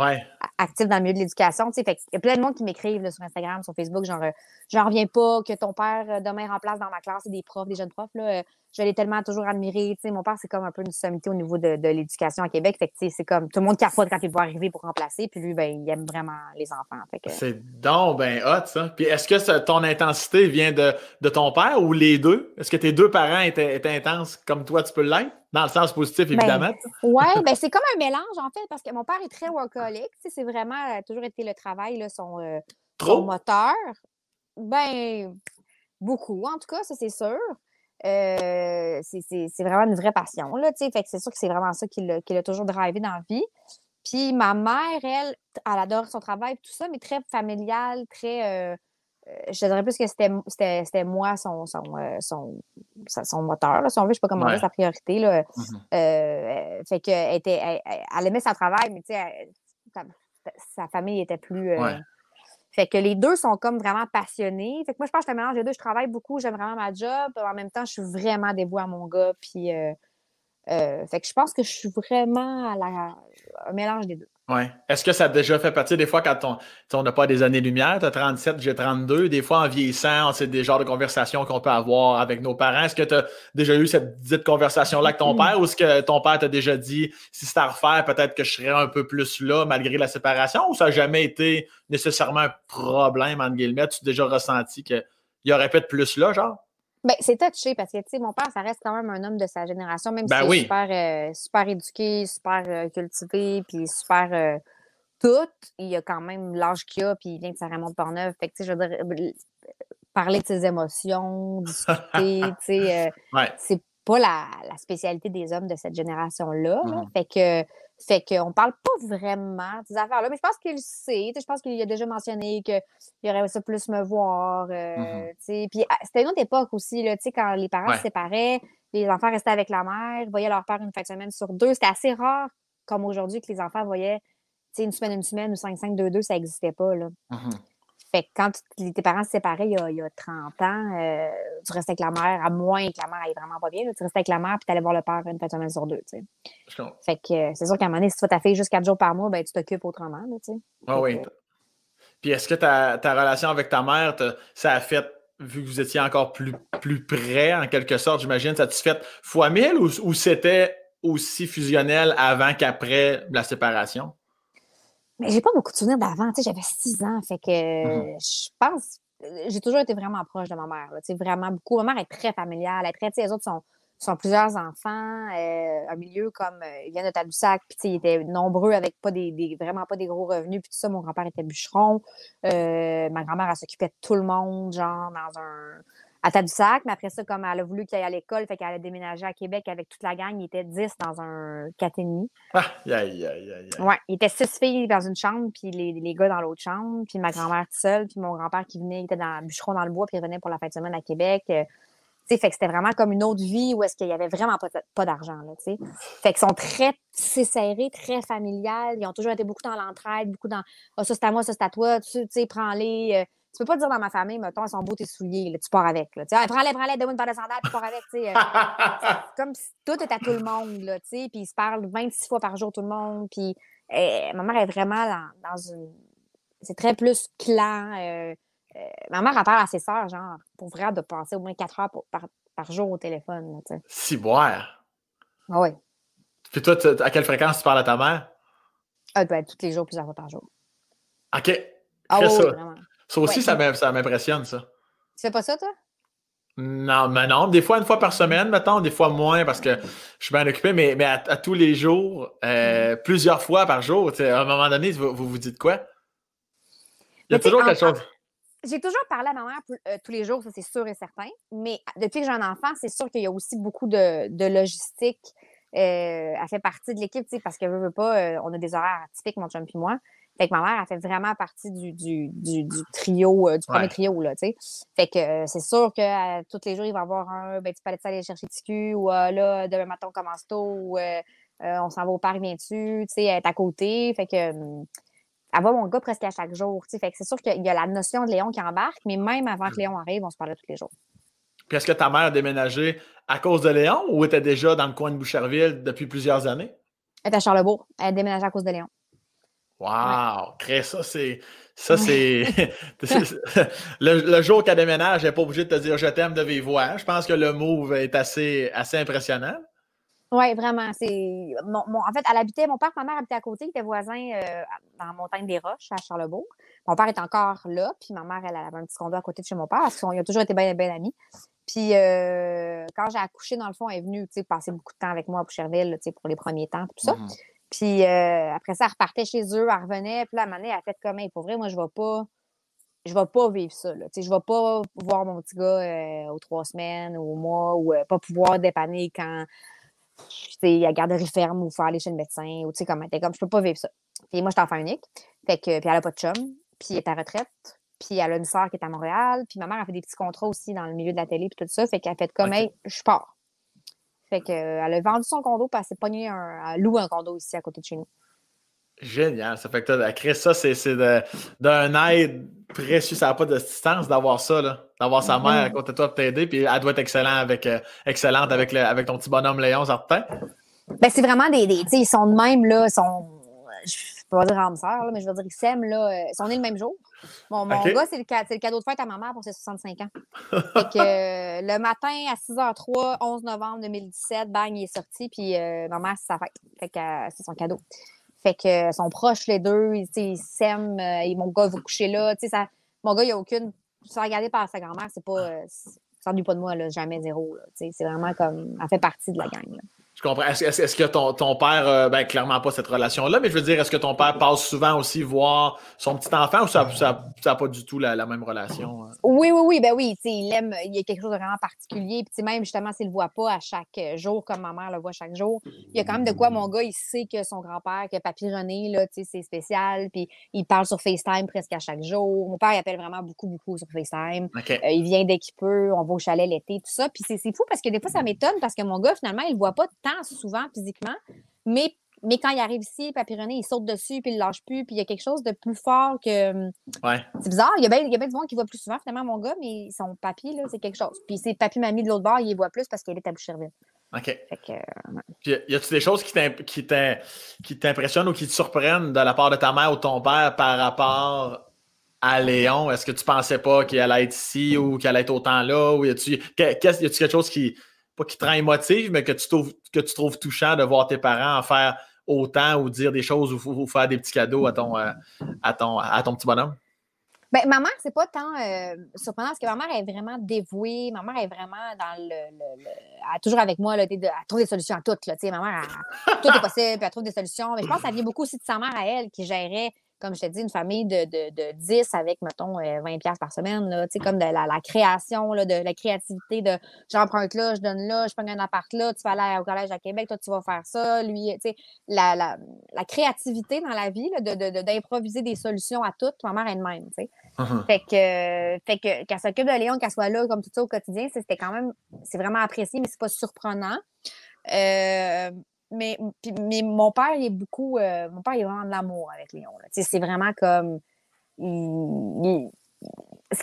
actif dans le milieu de l'éducation, fait il y a plein de monde qui m'écrivent sur Instagram, sur Facebook, genre, euh, j'en reviens pas que ton père euh, demain remplace dans ma classe des profs, des jeunes profs, là, je l'ai tellement toujours admiré. sais, mon père, c'est comme un peu une sommité au niveau de, l'éducation à Québec. Fait que, c'est comme tout le monde capote quand il voit arriver pour remplacer. Puis lui, ben, il aime vraiment les enfants. C'est donc ben hot, ça. Puis est-ce que ton intensité vient de, ton père ou les deux? Est-ce que tes deux parents étaient, intenses comme toi, tu peux l'être? Dans le sens positif, ben, évidemment. oui, [laughs] ben, c'est comme un mélange, en fait, parce que mon père est très workaholic. C'est vraiment a toujours été le travail, là, son, euh, son moteur. Ben, beaucoup, en tout cas, ça, c'est sûr. Euh, c'est vraiment une vraie passion. Là, fait que c'est sûr que c'est vraiment ça qui l'a toujours drivé dans la vie. Puis ma mère, elle, elle adore son travail, tout ça, mais très familiale, très. Euh, je dirais plus que c'était moi son, son, son, son moteur, là, si on veut. Je sais pas comment dire, sa priorité. Là. Mm-hmm. fait que elle, était, elle, aimait son travail, mais tu sais, sa, famille était plus. Fait que les deux sont comme vraiment passionnés. Fait que moi, je pense que je mélange les deux. Je travaille beaucoup, j'aime vraiment ma job. En même temps, je suis vraiment dévouée à mon gars. Puis, fait que je pense que je suis vraiment à la, un mélange des deux. Oui. Est-ce que ça a déjà fait partie des fois quand on n'a pas des années-lumière, tu as 37, j'ai 32, des fois en vieillissant, c'est des genres de conversations qu'on peut avoir avec nos parents. Est-ce que tu as déjà eu cette dite conversation-là avec ton mm-hmm. père ou est-ce que ton père t'a déjà dit si c'était à refaire, peut-être que je serais un peu plus là malgré la séparation ou ça n'a jamais été nécessairement un problème, entre guillemets? Tu as déjà ressenti qu'il y aurait peut-être plus là, genre? Ben, c'est touché parce que, tu sais, mon père, ça reste quand même un homme de sa génération, même ben s'il est super, euh, super éduqué, super euh, cultivé, puis super euh, tout. Il a quand même l'âge qu'il a, puis il vient de Saint-Raymond de Portneuf. Fait que, tu sais, je veux dire, parler de ses émotions, discuter, [laughs] tu sais, c'est pas la, la, spécialité des hommes de cette génération-là. Mm-hmm. Fait que fait qu'on parle pas vraiment de ces affaires-là, mais je pense qu'il le sait. Je pense qu'il a déjà mentionné qu'il aurait ça plus me voir. Euh, mm-hmm. Puis ah, c'était une autre époque aussi, là, quand les parents se séparaient, les enfants restaient avec la mère, voyaient leur père une fin de semaine sur deux. C'était assez rare, comme aujourd'hui, que les enfants voyaient une semaine, une semaine ou 5-5-2-2, ça n'existait pas. Là. Mm-hmm. Fait que quand tes parents se séparaient il y a, il y a 30 ans, euh, tu restais avec la mère, à moins que la mère aille vraiment pas bien. tu restais avec la mère puis tu allais voir le père une fois semaine sur deux. Tu sais. Fait que euh, c'est sûr qu'à un moment donné, si tu vois ta fille juste 4 jours par mois, ben, tu t'occupes autrement. Là, tu sais. Ah oui. Puis est-ce que ta, ta, relation avec ta mère, ça a fait, vu que vous étiez encore plus, plus près, en quelque sorte, j'imagine, ça tu fait fois mille ou, ou c'était aussi fusionnel avant qu'après la séparation? Mais j'ai pas beaucoup de souvenirs d'avant. Tu sais, j'avais six ans. Fait que mm-hmm. je pense. J'ai toujours été vraiment proche de ma mère. tu sais, vraiment beaucoup. Ma mère est très familiale. Elle est très, les autres sont, sont plusieurs enfants. Euh, un milieu comme. Euh, ils viennent de Tadoussac. Puis, tu sais, ils étaient nombreux avec pas des, vraiment pas des gros revenus. Puis, tout ça, mon grand-père était bûcheron. Euh, ma grand-mère, elle s'occupait de tout le monde, genre, dans un à Tadoussac, mais après ça, comme elle a voulu qu'il aille à l'école, fait qu'elle a déménagé à Québec avec toute la gang. Il était 10 dans un 4,5. Ah, aïe, aïe. Ouais, il était six filles dans une chambre, puis les, les gars dans l'autre chambre, puis ma grand-mère toute seule, puis mon grand-père qui venait, il était dans bûcheron dans le bois, puis il revenait pour la fin de semaine à Québec. Euh, tu sais, fait que c'était vraiment comme une autre vie où est-ce qu'il y avait vraiment pas, pas d'argent, là, tu sais. Fait qu'ils sont très serrés, très familiales. Ils ont toujours été beaucoup dans l'entraide, beaucoup dans « Ah, ça c'est à moi, ça c'est à toi, tu sais, prends-les. Euh, tu peux pas dire dans ma famille, mettons, ils sont beaux tes souliers, là, tu pars avec. Là. prends-les, prends-les, donne-moi une paire de sandales, tu pars avec. Euh, [laughs] comme si tout est à tout le monde, là, tu sais, puis ils se parlent 26 fois par jour, tout le monde. Puis eh, ma mère est vraiment dans, une. C'est très plus clan. Euh, euh, ma mère, elle parle à ses sœurs, genre, pour vrai, de passer au moins 4 heures par, jour au téléphone. Si boire. Ah oui. Puis toi, à quelle fréquence tu parles à ta mère? Ah, ben, tous les jours, plusieurs fois par jour. OK. Ah, oui, ça. vraiment. Ça aussi, ça m'impressionne, ça. Tu fais pas ça, toi? Non, mais non. Des fois, une fois par semaine, mettons, des fois moins parce que je suis bien occupé, mais, mais à, tous les jours, euh, mm. plusieurs fois par jour, à un moment donné, vous vous, dites quoi? Il y a toujours quelque chose. J'ai toujours parlé à ma mère euh, tous les jours, ça c'est sûr et certain. Mais depuis que j'ai un enfant, c'est sûr qu'il y a aussi beaucoup de, logistique. Euh, elle fait partie de l'équipe, parce que veut, veut pas, on a des horaires atypiques, mon chum et moi. Fait que ma mère a fait vraiment partie du, du, du, trio, euh, du premier trio, là, tu sais. Fait que euh, c'est sûr que euh, tous les jours, il va y avoir un, ben, tu peux aller aller chercher TQ, ou là, demain matin, on commence tôt, ou on s'en va au parc, viens-tu, tu sais, elle est à côté. Fait que, elle voit mon gars presque à chaque jour, tu sais. Fait que c'est sûr qu'il y a la notion de Léon qui embarque, mais même avant que mm. Léon arrive, on se parle tous les jours. Puis est-ce que ta mère a déménagé à cause de Léon ou était déjà dans le coin de Boucherville depuis plusieurs années? Elle était à Charlebourg. Elle a déménagé à cause de Léon. Wow! Ouais. Ça, c'est. Ça, c'est. [laughs] [laughs] le, jour qu'elle déménage, elle n'est pas obligée de te dire je t'aime de vive voix. Je pense que le move est assez, assez impressionnant. Oui, vraiment. C'est en fait, elle habitait, mon père et ma mère habitaient à côté, ils étaient voisins euh, dans la montagne des Roches, à Charlebourg. Mon père est encore là, puis ma mère, elle, avait un petit condo à côté de chez mon père, parce qu'ils ont toujours été bien, bien amis. Puis euh, quand j'ai accouché, dans le fond, elle est venue passer beaucoup de temps avec moi à Boucherville pour les premiers temps, tout ça. Mm-hmm. Puis euh, après ça, elle repartait chez eux, elle revenait. Puis là, à un moment donné, elle a fait comme, pour vrai, moi, je ne vais pas. Je vais pas vivre ça. Là. Je ne vais pas voir mon petit gars euh, aux trois semaines ou au mois ou euh, pas pouvoir dépanner quand il y a garderie ferme ou faut aller chez le médecin ou tu sais comme comme je peux pas vivre ça. Puis moi, je suis enfant unique. Fait que puis elle n'a pas de chum, puis elle est à retraite. Puis elle a une sœur qui est à Montréal. Puis ma mère a fait des petits contrats aussi dans le milieu de la télé puis tout ça. Fait qu'elle a fait comme, hey, je pars. Fait qu'elle a vendu son condo puis elle s'est pognée un, elle loue un condo ici à côté de chez nous. Génial. Ça fait que tu as créé ça, c'est d'un aide précieux. Ça n'a pas de distance d'avoir ça, d'avoir sa mère à côté de toi pour t'aider. Puis elle doit être excellent avec, euh, excellente avec, le, avec ton petit bonhomme Léon, certain. Ben, c'est vraiment des. des ils sont de même, là. Ils sont. Je ne peux pas dire âme sœur, mais je veux dire, ils s'aiment, là. Ils sont nés le même jour. Bon, mon gars, c'est le, le, cadeau de fête à ma mère pour ses 65 ans. fait que euh, le matin à 6h03, 11 novembre 2017, bang, il est sorti, puis euh, ma mère, c'est sa fête. Fait que c'est son cadeau. Fait que sont proches les deux, ils s'aiment, euh, mon gars va coucher là. Ça, mon gars, il n'y a aucune. Se regarder par sa grand-mère, c'est pas. Euh, ça pas de moi, là, jamais zéro. C'est vraiment comme. Elle fait partie de la gang. Là. Je comprends. Est-ce que ton, ton père, euh, ben clairement pas cette relation-là, mais je veux dire, est-ce que ton père passe souvent aussi voir son petit enfant ou ça n'a ça, pas du tout la, même relation? Hein? Oui, oui, oui, ben oui, il aime, il y a quelque chose de vraiment particulier. Puis même justement, s'il le voit pas à chaque jour, comme ma mère le voit chaque jour, il y a quand même de quoi mon gars, il sait que son grand-père, que Papy René, là, c'est spécial. Puis il parle sur FaceTime presque à chaque jour. Mon père, il appelle vraiment beaucoup, beaucoup sur FaceTime. Euh, il vient dès qu'il peut, on va au chalet l'été, tout ça. Puis c'est fou parce que des fois, ça m'étonne parce que mon gars, finalement, il le voit pas souvent physiquement, mais, mais quand il arrive ici, Papy il saute dessus, puis il ne lâche plus, puis il y a quelque chose de plus fort que. Hum, ouais. C'est bizarre, il y a bien, il y a bien du monde qui voit plus souvent, finalement, mon gars, mais son papy, là, c'est quelque chose. Puis c'est papy-mamie de l'autre bord, il voit plus parce qu'il est à Boucherville. OK. Fait que, y a-tu des choses qui t'impressionnent ou qui te surprennent de la part de ta mère ou de ton père par rapport à Léon? Est-ce que tu pensais pas qu'il allait être ici ou qu'il allait être autant là? Ou y a-tu quelque chose qui, pas qui te rend émotive, mais que tu, trouves, que tu trouves touchant de voir tes parents en faire autant ou dire des choses ou, faire des petits cadeaux à ton, euh, à ton, à ton petit bonhomme? Ben, ma mère, c'est pas tant euh, surprenant parce que ma mère est vraiment dévouée. Ma mère est vraiment dans le. elle est toujours avec moi. Là, elle trouve des solutions à tout. Là, ma mère, tout est possible, elle trouve des solutions. Mais je pense que ça vient beaucoup aussi de sa mère à elle qui gérait comme je te dis, une famille de, de, de 10 avec, mettons, 20 euh, par semaine, là, comme de la, la création, là, de la créativité de j'emprunte là, je donne là, je prends un appart là, tu vas aller au collège à Québec, toi, tu vas faire ça. Lui, tu sais, la, la, la, créativité dans la vie, d'improviser de, de, des solutions à tout, ma mère est de même, tu sais. Uh-huh. Fait que, fait que, qu'elle s'occupe de Léon, qu'elle soit là comme tout ça au quotidien, c'était quand même, c'est vraiment apprécié, mais c'est pas surprenant. Euh, mais, mais mon père, il est beaucoup. Euh, mon père, il est vraiment de l'amour avec Léon. C'est vraiment comme. ce,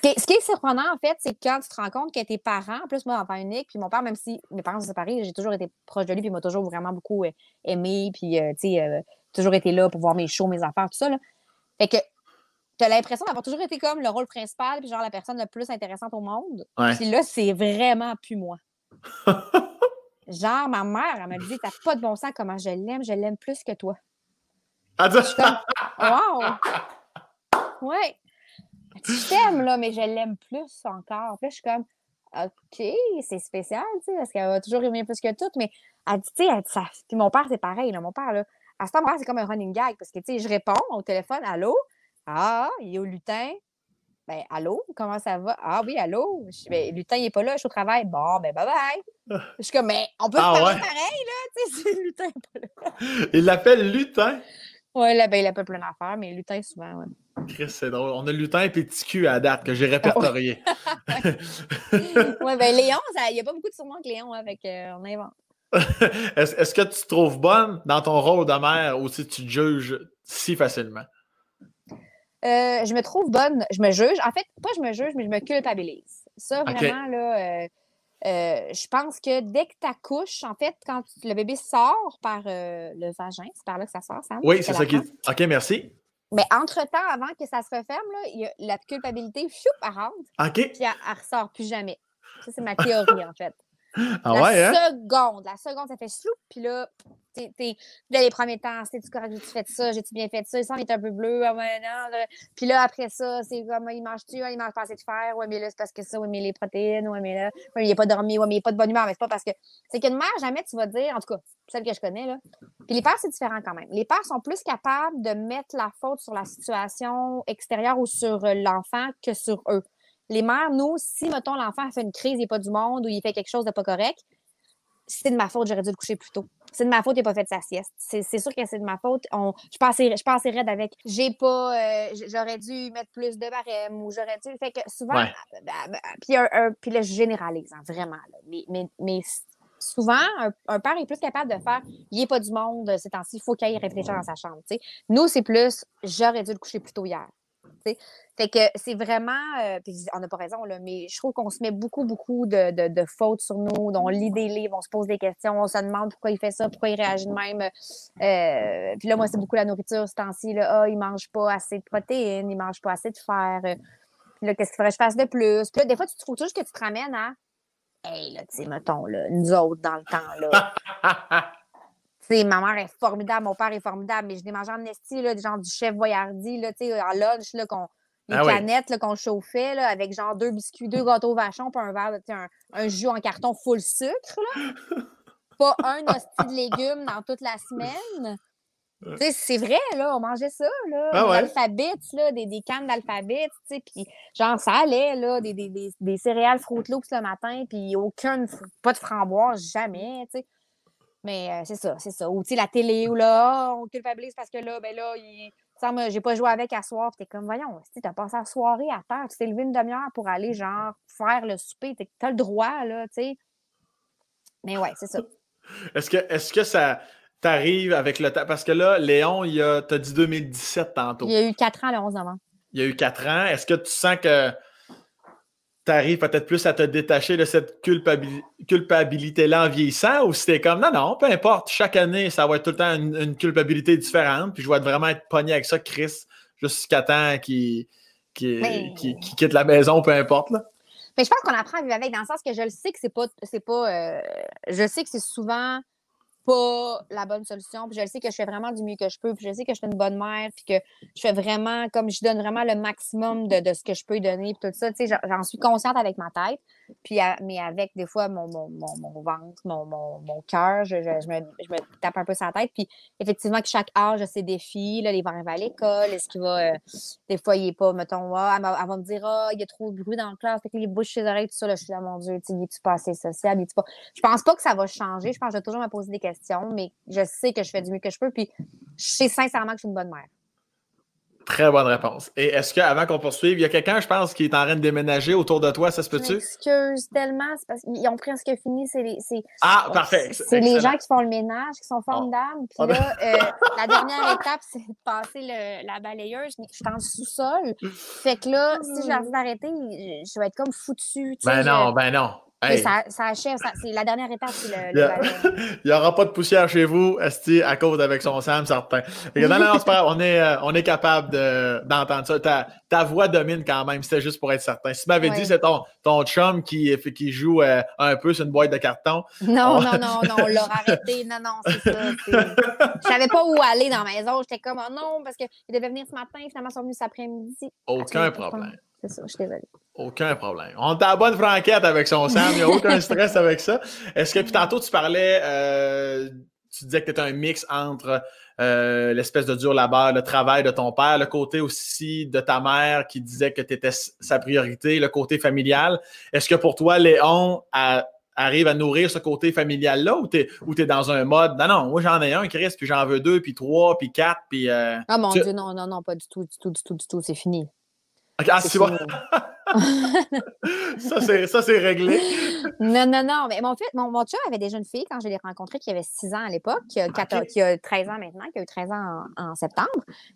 qui est, ce, qui est, surprenant, en fait, c'est quand tu te rends compte que tes parents, en plus, moi, enfant unique, puis mon père, même si mes parents sont séparés, j'ai toujours été proche de lui, puis il m'a toujours vraiment beaucoup euh, aimé, puis, euh, tu sais, toujours été là pour voir mes shows, mes affaires, tout ça. Là. Fait que tu as l'impression d'avoir toujours été comme le rôle principal, puis genre la personne la plus intéressante au monde. Puis là, c'est vraiment plus moi. [laughs] Genre, ma mère, elle m'a dit T'as pas de bon sens comment je l'aime, je l'aime plus que toi. Ah, comme Wow! Ouais. Je t'aime, là, mais je l'aime plus encore. Puis je suis comme OK, c'est spécial, tu sais, parce qu'elle va toujours aimer plus que tout, mais elle dit, tu sais, ça. Puis mon père, c'est pareil, là. Mon père, là, à ce moment-là, c'est comme un running gag, parce que, tu sais, je réponds au téléphone, allô? Ah, il est au lutin. Ben, allô, comment ça va? Ah oui, allô? Je, ben, Lutin, il n'est pas là, je suis au travail. Bon, ben, bye bye. Je suis comme, mais on peut ah, parler pareil, là, tu sais, [laughs] si Lutin n'est pas là. Il l'appelle Lutin? Oui, là, ben, il appelle plein d'affaires, mais Lutin, souvent, oui. Chris, c'est drôle. On a Lutin et Petit Cul à date que j'ai répertorié. [laughs] oui, ben, Léon, il n'y a pas beaucoup de surnoms que Léon, avec euh, on invente. [laughs] Est-ce que tu te trouves bonne dans ton rôle de mère ou si tu te juges si facilement? Euh, je me trouve bonne, je me juge. En fait, pas je me juge, mais je me culpabilise. Ça, vraiment, là, euh, euh, je pense que dès que tu accouches, en fait, quand le bébé sort par le vagin, c'est par là que ça sort, ça? Oui, c'est ça qui. OK, merci. Mais entre-temps, avant que ça se referme, là, y a la culpabilité, choup, elle rentre. OK. Puis elle, ne ressort plus jamais. Ça, c'est ma théorie, [laughs] en fait. Ah la ouais, hein? seconde, la seconde, ça fait sloup, puis là, t'es, t'es, là, les premiers temps, c'est-tu correct, j'ai-tu fait ça, j'ai-tu bien fait ça, il semble être un peu bleu, ah ouais, non, puis là, après ça, c'est comme, il mange-tu, il mange pas assez de fer, ouais, mais là, c'est parce que ça, ouais, mais les protéines, ouais, mais là, ouais, mais il a pas dormi, ouais, mais il a pas de bonne humeur, mais c'est pas parce que, c'est qu'une mère, jamais tu vas dire, en tout cas, celle que je connais, là, puis les pères, c'est différent quand même. Les pères sont plus capables de mettre la faute sur la situation extérieure ou sur euh, l'enfant que sur eux. Les mères, nous, si, mettons, l'enfant fait une crise, il n'est pas du monde ou il fait quelque chose de pas correct, c'est de ma faute, j'aurais dû le coucher plus tôt. C'est de ma faute, il n'a pas fait sa sieste. C'est sûr que c'est de ma faute. On, je pensais, je pensais raide avec. J'ai pas, euh, j'aurais dû mettre plus de barème ou j'aurais dû. Fait que souvent, bah, bah, bah, puis, puis là, je généralise, hein, vraiment. Mais, mais, mais, souvent, un, père est plus capable de faire il n'est pas du monde ces temps-ci, il faut qu'il réfléchir dans sa chambre. Nous, c'est plus j'aurais dû le coucher plus tôt hier. Fait que c'est vraiment, euh, on n'a pas raison, là, mais je trouve qu'on se met beaucoup, beaucoup de, fautes sur nous. On lit des livres, on se pose des questions, on se demande pourquoi il fait ça, pourquoi il réagit de même. Euh, puis là, moi, c'est beaucoup la nourriture ce temps-ci. Ah, il mange pas assez de protéines, il mange pas assez de fer. Puis là, qu'est-ce qu'il faudrait que je fasse de plus? Puis là, des fois, tu trouves toujours que tu te ramènes à Hey, là, tu sais, mettons, là, nous autres, dans le temps, là. [laughs] sais, ma mère est formidable, mon père est formidable, mais je l'ai mangé en esti, là, genre du chef voyardi, là, en lunch, là, qu'on, les ah canettes qu'on chauffait là, avec genre deux biscuits, deux gâteaux vachons, puis un verre, un, un jus en carton full sucre. Là. [laughs] Pas un hostie de légumes dans toute la semaine. C'est vrai, là, on mangeait ça, là. Ah là, des, des cannes d'alphabet, tu sais, puis genre, ça allait, là, des, des, des, des céréales Fruit Loops le matin, puis aucun, pas de framboise, jamais, tu sais. Mais euh, c'est ça, c'est ça. Ou, tu sais, la télé, ou là, on culpabilise parce que là, ben là, il semble, j'ai pas joué avec à soir. T'es comme, voyons, tu as passé la soirée à terre, tu t'es levé une demi-heure pour aller, genre, faire le souper. T'as le droit, là, tu sais. Mais ouais, c'est ça. [laughs] Est-ce que, est que ça t'arrive avec le temps? Parce que là, Léon, il a, t'as dit 2017 tantôt. Il y a eu 4 ans le 11 novembre. Il y a eu 4 ans. Est-ce que tu sens que tu arrives peut-être plus à te détacher de cette culpabilité-là en vieillissant ou si t'es comme non, non, peu importe, chaque année, ça va être tout le temps une, culpabilité différente, puis je vais vraiment être pogné avec ça, Chris, jusqu'à temps qu'il quitte la maison, peu importe. Là. Mais je pense qu'on apprend à vivre avec, dans le sens que je le sais que c'est pas. c'est pas euh, je sais que c'est souvent pas la bonne solution. Puis je sais que je fais vraiment du mieux que je peux. Puis je sais que je suis une bonne mère. Puis que je fais vraiment, comme je donne vraiment le maximum de, ce que je peux donner. Puis tout ça, tu sais, j'en suis consciente avec ma tête. Puis, mais avec des fois mon, mon, mon, ventre, mon, mon, cœur, je, je, me, je, me, tape un peu sa tête. Puis effectivement, que chaque âge a ses défis. Là, les va à l'école. Est-ce qu'il va. Euh, des fois, il est pas, mettons, ah, elle, va me dire, ah, il y a trop de bruit dans la classe. Fait que les bouches ses oreilles, tout ça. Là, je suis là, mon Dieu, il est-tu pas assez social? Est pas... Je pense pas que ça va changer. Je pense que je vais toujours me poser des questions, mais je sais que je fais du mieux que je peux. Puis je sais sincèrement que je suis une bonne mère. Très bonne réponse. Et est-ce qu'avant qu'on poursuive, il y a quelqu'un, je pense, qui est en train de déménager autour de toi, ça se peut-tu? Excuse tellement, c'est parce qu'ils ont presque fini. C'est les, ah, parfait. C'est les gens qui font le ménage, qui sont formidables. Puis là, euh, la dernière étape, c'est de passer le, la balayeuse. Je suis en sous-sol. Fait que là, si je leur dis d'arrêter, je vais être comme foutu. Ben non, ben non. Ça, ça, achève, c'est la dernière étape, le, Il n'y [laughs] aura pas de poussière chez vous, Esti, à cause avec son Sam, certain. non, non, pas on est, euh, on est capable d'entendre ça. Ta, ta, voix domine quand même, c'était juste pour être certain. Si tu m'avais dit c'est ton, ton chum qui, qui joue euh, un peu sur une boîte de carton. Non, non, non, non, on l'a arrêté. Non, non, c'est ça. [laughs] Je savais pas où aller dans la maison. J'étais comme, oh non, parce qu'il devait venir ce matin, finalement, ils sont venus cet après-midi. Aucun problème. C'est ça, je suis désolée. Aucun problème. On est à bonne franquette avec son Sam. Il n'y a [laughs] aucun stress avec ça. Est-ce que, puis tantôt, tu parlais, euh, tu disais que tu étais un mix entre euh, l'espèce de dur labeur, le travail de ton père, le côté aussi de ta mère qui disait que tu étais sa priorité, le côté familial. Est-ce que pour toi, Léon arrive à nourrir ce côté familial-là ou tu es, dans un mode non, non, moi j'en ai un, Chris, puis j'en veux deux, puis trois, puis quatre, puis. Euh, ah mon Dieu, non, non, non, pas du tout, du tout, du tout, du tout, c'est fini. Ah, c'est bon. [laughs] ça, c'est réglé. Non, non, non. Mais mon, fait, mon, mon chum avait déjà une fille quand je l'ai rencontrée qui avait 6 ans à l'époque, qui, a 13 ans maintenant, qui a eu 13 ans en, septembre.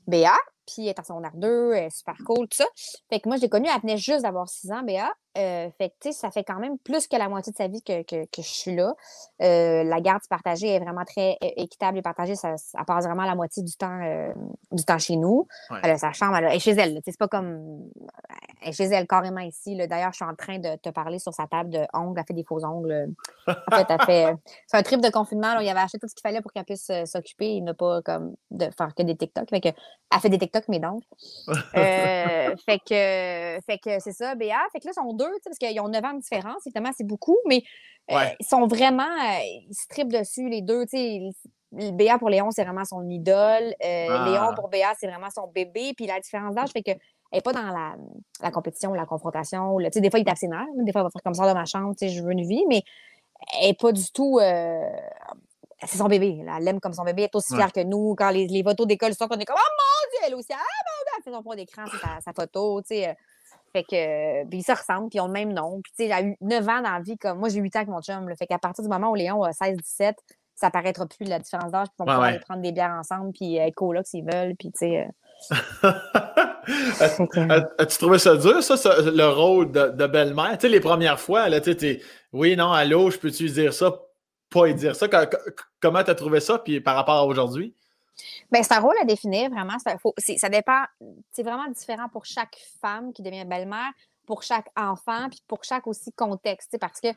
Béa, puis elle est en secondaire 2, elle est super cool, tout ça. Fait que moi, je l'ai connue, elle venait juste d'avoir 6 ans, Béa. Euh, fait que, tu sais, ça fait quand même plus que la moitié de sa vie que, que, que je suis là. Euh, la garde partagée est vraiment très équitable et partagée. Ça, ça, passe vraiment la moitié du temps, euh, du temps chez nous. Elle a sa chambre, elle, est chez elle. C'est pas comme. Elle est chez elle carrément ici. D'ailleurs, je suis en train de te parler sur sa table de ongles. Elle fait des faux ongles. En fait, elle fait. C'est un trip de confinement. Là, il avait acheté tout ce qu'il fallait pour qu'elle puisse s'occuper et ne pas comme de faire que des TikTok. Fait que, elle fait des TikTok, mais donc. [laughs] fait que, fait que c'est ça, Béa. Fait que là, sont deux parce qu'ils ont 9 ans de différence. Évidemment, c'est beaucoup, mais euh, ils sont vraiment. Euh, ils se trippent dessus, les deux. Béa pour Léon, c'est vraiment son idole. Euh, ah. Léon pour Béa, c'est vraiment son bébé. Puis la différence d'âge fait qu'elle n'est pas dans la, la, compétition, la confrontation. des fois, il est abstinent. Des fois, il va faire comme ça dans ma chambre, je veux une vie. Mais elle n'est pas du tout. euh, c'est son bébé. là. Elle l'aime comme son bébé. Elle est aussi Ouais. fière que nous. Quand les, les photos d'école sortent, on est comme Oh mon Dieu, elle aussi. Ah mon Dieu, elle fait son point d'écran, c'est sa, sa photo. tu sais. euh. Fait que. euh, Puis ils se ressemblent, puis ils ont le même nom. Puis tu sais, elle a eu 9 ans dans la vie. Comme moi, j'ai 8 ans avec mon chum. là. Fait qu'à partir du moment où Léon a 16-17, ça paraîtra plus la différence d'âge. Puis ils vont Ouais, pouvoir ouais. aller prendre des bières ensemble, puis être coloc s'ils veulent. Puis tu sais. euh, [laughs] As- fait que- as- As-tu trouvé ça dur, ça, ça, le rôle de, de belle-mère? Tu sais, les premières fois, là, tu sais, oui, non, allô, je peux-tu dire ça, pas y dire ça? Co- co- comment t'as trouvé ça, puis par rapport à aujourd'hui? Ben, c'est un rôle à définir, vraiment. Faut- ça dépend. C'est vraiment différent pour chaque femme qui devient belle-mère, pour chaque enfant, puis pour chaque aussi contexte. tu Parce que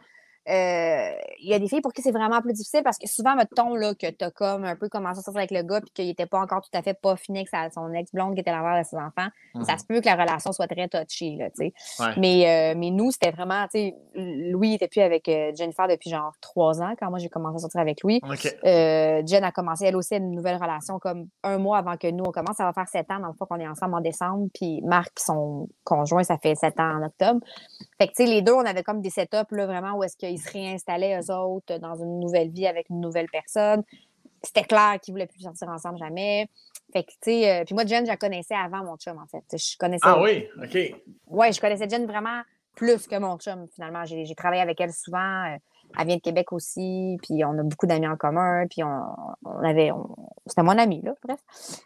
il y a des filles pour qui c'est vraiment plus difficile parce que souvent, mettons là, que tu as comme un peu commencé à sortir avec le gars puis qu'il n'était pas encore tout à fait pas fini avec son ex-blonde qui était l'envers de ses enfants, ça se peut que la relation soit très touchy. Là, tu sais. Ouais. mais, euh, mais nous, c'était vraiment, tu sais, Louis n'était plus avec euh, Jennifer depuis genre trois ans quand moi j'ai commencé à sortir avec lui. Euh, Jen a commencé, elle aussi, une nouvelle relation comme un mois avant que nous, on commence. Ça va faire sept ans, dans le fond, qu'on est ensemble en décembre. Puis Marc, son conjoint, ça fait sept ans en octobre. Fait que, tu sais, les deux, on avait comme des setups, là, vraiment, où est-ce qu'ils se réinstallaient, eux autres, dans une nouvelle vie avec une nouvelle personne. C'était clair qu'ils voulaient plus sortir ensemble jamais. Fait que, tu sais, euh, puis moi, Jen, je la connaissais avant mon chum, en fait. Je connaissais. Ah oui, OK. Ouais, je connaissais Jen vraiment plus que mon chum, finalement. J'ai travaillé avec elle souvent. euh, Elle vient de Québec aussi, puis on a beaucoup d'amis en commun, puis on, on avait... on- C'était mon ami, là, bref.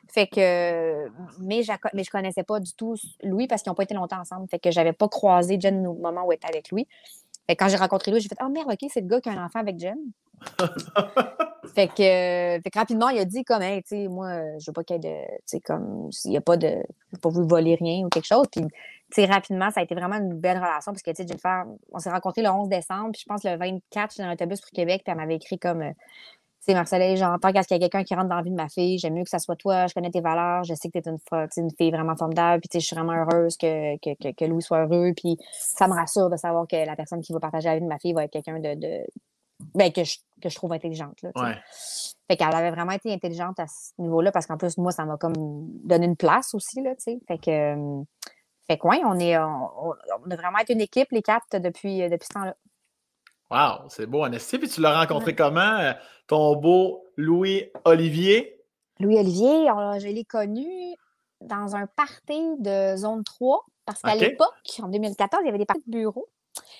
Fait que... Mais, je, mais je connaissais pas du tout Louis parce qu'ils n'ont pas été longtemps ensemble. Fait que j'avais pas croisé Jen au moment où elle était avec lui. Quand j'ai rencontré Louis, j'ai fait « Oh merde, OK, c'est le gars qui a un enfant avec Jen. » Fait que, euh, fait que rapidement, il a dit comme, hey, tu sais, moi, euh, je veux pas qu'il y ait de, comme, il n'y a pas de, j'ai pas voulu voler rien ou quelque chose. Puis, tu sais, rapidement, ça a été vraiment une belle relation parce que, tu sais, on s'est rencontrés le 11 décembre, puis je pense le 24, j'étais dans l'autobus pour Québec, puis elle m'avait écrit comme, sais, Marcellin, j'entends qu'il y a quelqu'un qui rentre dans la vie de ma fille, j'aime mieux que ça soit toi, je connais tes valeurs, je sais que tu es une, fille vraiment formidable, puis je suis vraiment heureuse que, que, que, que Louis soit heureux, puis ça me rassure de savoir que la personne qui va partager la vie de ma fille va être quelqu'un de, de ben, que, je, que je trouve intelligente. Là. Ouais. Fait qu'elle avait vraiment été intelligente à ce niveau-là parce qu'en plus, moi, ça m'a comme donné une place aussi, là, tu sais. Fait que, euh, fait que, ouais, on, est, on, on- on a vraiment été une équipe, les quatre, depuis, euh, depuis ce temps-là. Wow, c'est beau, Anastie. Puis tu l'as rencontré comment, euh, ton beau Louis-Olivier? Louis-Olivier, on- je l'ai connu dans un party de zone 3 parce qu'à l'époque, en 2014, il y avait des parties de bureau.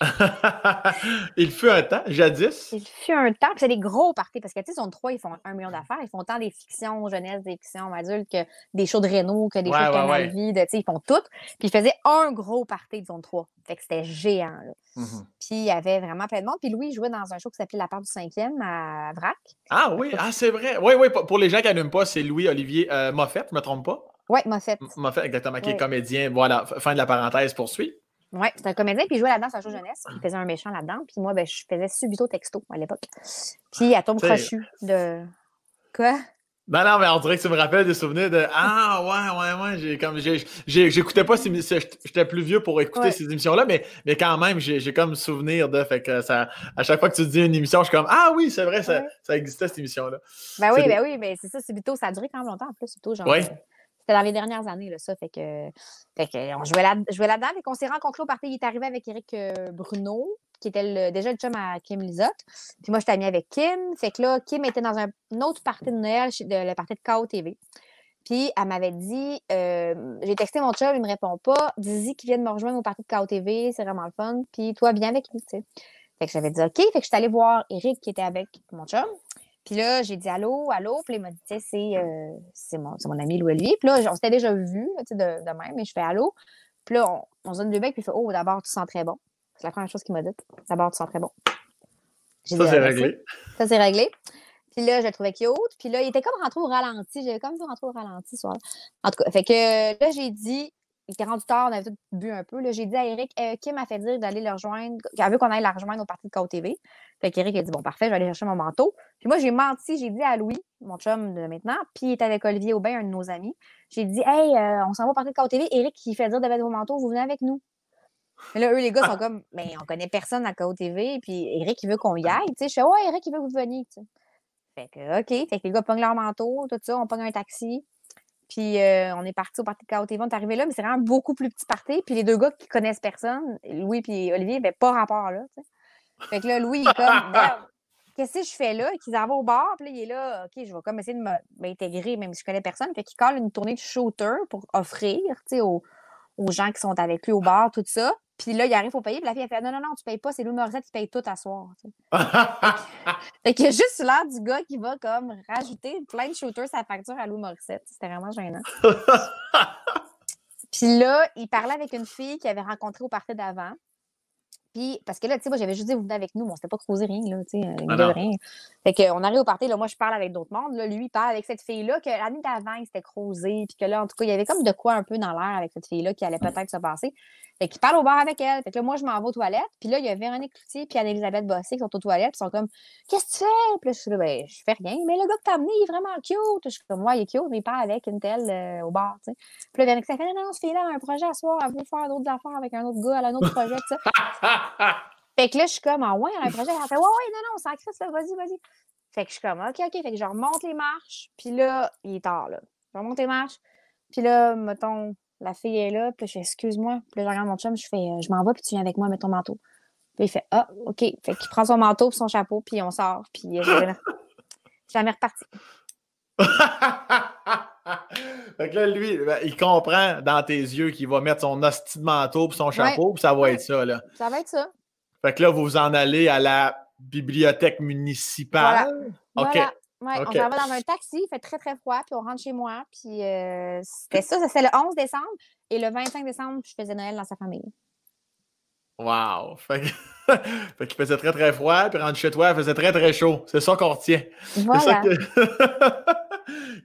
[laughs] Il fut un temps, jadis? Il fut un temps, puis c'est des gros parties, parce que, tu sais, zone 3, ils font un million d'affaires. Ils font tant des fictions jeunesse, des fictions adultes, que des shows de Renault, que des Ouais, shows de Canal ouais. Ils font tout. Puis ils faisaient un gros party de zone 3. Fait que c'était géant, là. Mhm. Puis il y avait vraiment plein de monde. Puis Louis jouait dans un show qui s'appelait La part du cinquième à Vrac. Ah oui, ah, c'est vrai. Oui, oui, pour les gens qui n'allument pas, c'est Louis-Olivier euh, Moffett, je ne me trompe pas? Ouais, m'a fait. M- Moffett, exactement, qui est comédien. Voilà, fin de la parenthèse, poursuit. Ouais, c'était un comédien, puis il jouait là-dedans, c'est un show jeunesse. Il faisait un méchant là-dedans. Puis moi, ben, je faisais subito texto à l'époque. Puis à tombe crochu de. Quoi? Non, non, mais on dirait que tu me rappelles des souvenirs de Ah, ouais, ouais, ouais. J'ai comme J'écoutais pas ces. J'étais plus vieux pour écouter Ouais. ces émissions-là, mais, mais quand même, j'ai j'ai comme souvenir de. Fait que ça, à chaque fois que tu dis une émission, je suis comme Ah oui, c'est vrai, ça, Ouais. ça existait cette émission-là. Ben oui, C'est ben oui, ben c'est ça, Subito, ça a duré quand même longtemps en plus, Subito, genre. Ouais. C'était dans les dernières années, là, ça. Fait que, fait que on jouait là- jouait là-dedans. et qu'on s'est rencontrés au party. Il est arrivé avec Eric euh, Bruno, qui était déjà le chum à Kim Lizotte. Puis moi, j'étais amie avec Kim. Fait que là, Kim était dans un, une autre party de Noël, de, le party de KO TV. Puis elle m'avait dit, euh, j'ai texté mon chum, il me répond pas. Dis-y qu'il vienne me rejoindre au party de KO TV, c'est vraiment le fun. Puis toi, viens avec lui, tu sais. Fait que j'avais dit OK. Fait que je suis allée voir Eric qui était avec mon chum. Puis là, j'ai dit allô, allô. Puis là, il m'a dit, c'est, euh, c'est mon, mon ami Louis-Olivier. Puis là, on s'était déjà vu, tu sais, de, de même, mais je fais allô. Puis là, on, on se donne deux becs, puis il fait, oh, d'abord, tu sens très bon. C'est la première chose qu'il m'a dit. D'abord, tu sens très bon. Ça, c'est Ah, merci. réglé. Ça, c'est réglé. Puis là, je le trouvais cute. Puis là, il était comme rentré au ralenti. J'avais comme vu rentrer au ralenti ce soir. En tout cas, fait que là, j'ai dit, il était rendu tard, on avait tout bu un peu. J'ai dit à Eric, euh, Kim m'a fait dire d'aller le rejoindre, qu'elle veut qu'on aille la rejoindre au parti de KO TV. Fait qu'Eric a dit, bon, parfait, je vais aller chercher mon manteau. Puis moi, j'ai menti, j'ai dit à Louis, mon chum de maintenant, puis il est avec Olivier Aubin, un de nos amis. J'ai dit, hey, euh, on s'en va au parti de KO TV. Eric, qui fait dire de mettre vos manteaux, vous venez avec nous. Mais là, eux, les gars sont comme, mais [laughs] on connaît personne à KO TV, puis Eric, il veut qu'on y aille. Tu sais, je fais, ouais, Eric, il veut que vous veniez. Fait que, OK. Fait que les gars pognent leur manteau, tout ça, on pogne un taxi. Puis euh, on est parti au parti de KO TV, on est arrivé là, mais c'est vraiment beaucoup plus petit parti. Puis les deux gars qui connaissent personne, Louis et Olivier, ben pas rapport là. tu sais. Fait que là, Louis, il est comme, [laughs] qu'est-ce que je fais là? Qu'il s'en va au bar, puis là, il est là, OK, je vais comme essayer de m'intégrer, même si je connais personne. Fait qu'il colle une tournée de shooter pour offrir, tu sais, aux, aux gens qui sont avec lui au bar, tout ça. Puis là, il arrive pour payer, puis la fille, elle fait, non, non, non, tu payes pas, c'est Louis Morissette qui paye tout à soir. [laughs] Fait qu'il y a juste l'air du gars qui va comme rajouter plein de shooters sa facture à Louis Morissette. C'était vraiment gênant. [laughs] Puis là, il parlait avec une fille qu'il avait rencontrée au party d'avant. Puis, parce que là, tu sais, moi, j'avais juste dit, vous venez avec nous, mais on s'était pas causé rien, là, tu sais, euh, Ah rien. Fait qu'on arrive au party, là, moi, je parle avec d'autres mondes, là, lui, il parle avec cette fille-là, que l'année d'avant, il s'était croisé, puis que là, en tout cas, il y avait comme de quoi un peu dans l'air avec cette fille-là qui allait peut-être se passer. Fait qu'il parle au bar avec elle. Fait que là, moi, je m'en vais aux toilettes, puis là, il y a Véronique Cloutier puis Anne-Elisabeth Bossé qui sont aux toilettes, puis ils sont comme, qu'est-ce que tu fais? Puis là, je suis là, ben, je fais rien, mais le gars que t'as amené, il est vraiment cute. Je suis comme, ouais, il est cute, mais il parle avec une telle euh, au bar, tu sais. Puis là, Véronique, ça fait, non, non, cette fille-là a un projet à soir, elle veut faire d'autres affaires avec un autre gars, elle a un autre projet, tout ça. [laughs] Fait que là, je suis comme, ah ouais, un projet. Elle fait, ouais, ouais, non, non, on s'en crisse, là, vas-y, vas-y. Fait que je suis comme, OK, OK. Fait que je remonte les marches. Puis là, il est tard, là. Je remonte les marches. Puis là, mettons, la fille est là. Puis je fais, excuse-moi. Puis là, je regarde mon chum. Je fais, euh, je m'en vais, puis tu viens avec moi, mets ton manteau. Puis il fait, ah, OK. Fait qu'il prend son manteau, puis son chapeau, puis on sort. Puis [laughs] jamais reparti. [laughs] [laughs] fait que là, lui, ben, il comprend dans tes yeux qu'il va mettre son hostie de manteau puis son chapeau, puis ça va Ouais. être ça, là. Ça va être ça. Fait que là, vous vous en allez à la bibliothèque municipale. OK. Voilà. Ouais. On s'en va dans un taxi, il fait très très froid, puis on rentre chez moi. Puis euh, c'était ça, c'est le 11 décembre. Et le 25 décembre, je faisais Noël dans sa famille. Wow! [laughs] Fait fait qu'il faisait très très froid, puis rendu chez toi, il faisait très très chaud. C'est ça qu'on retient. Voilà. [laughs]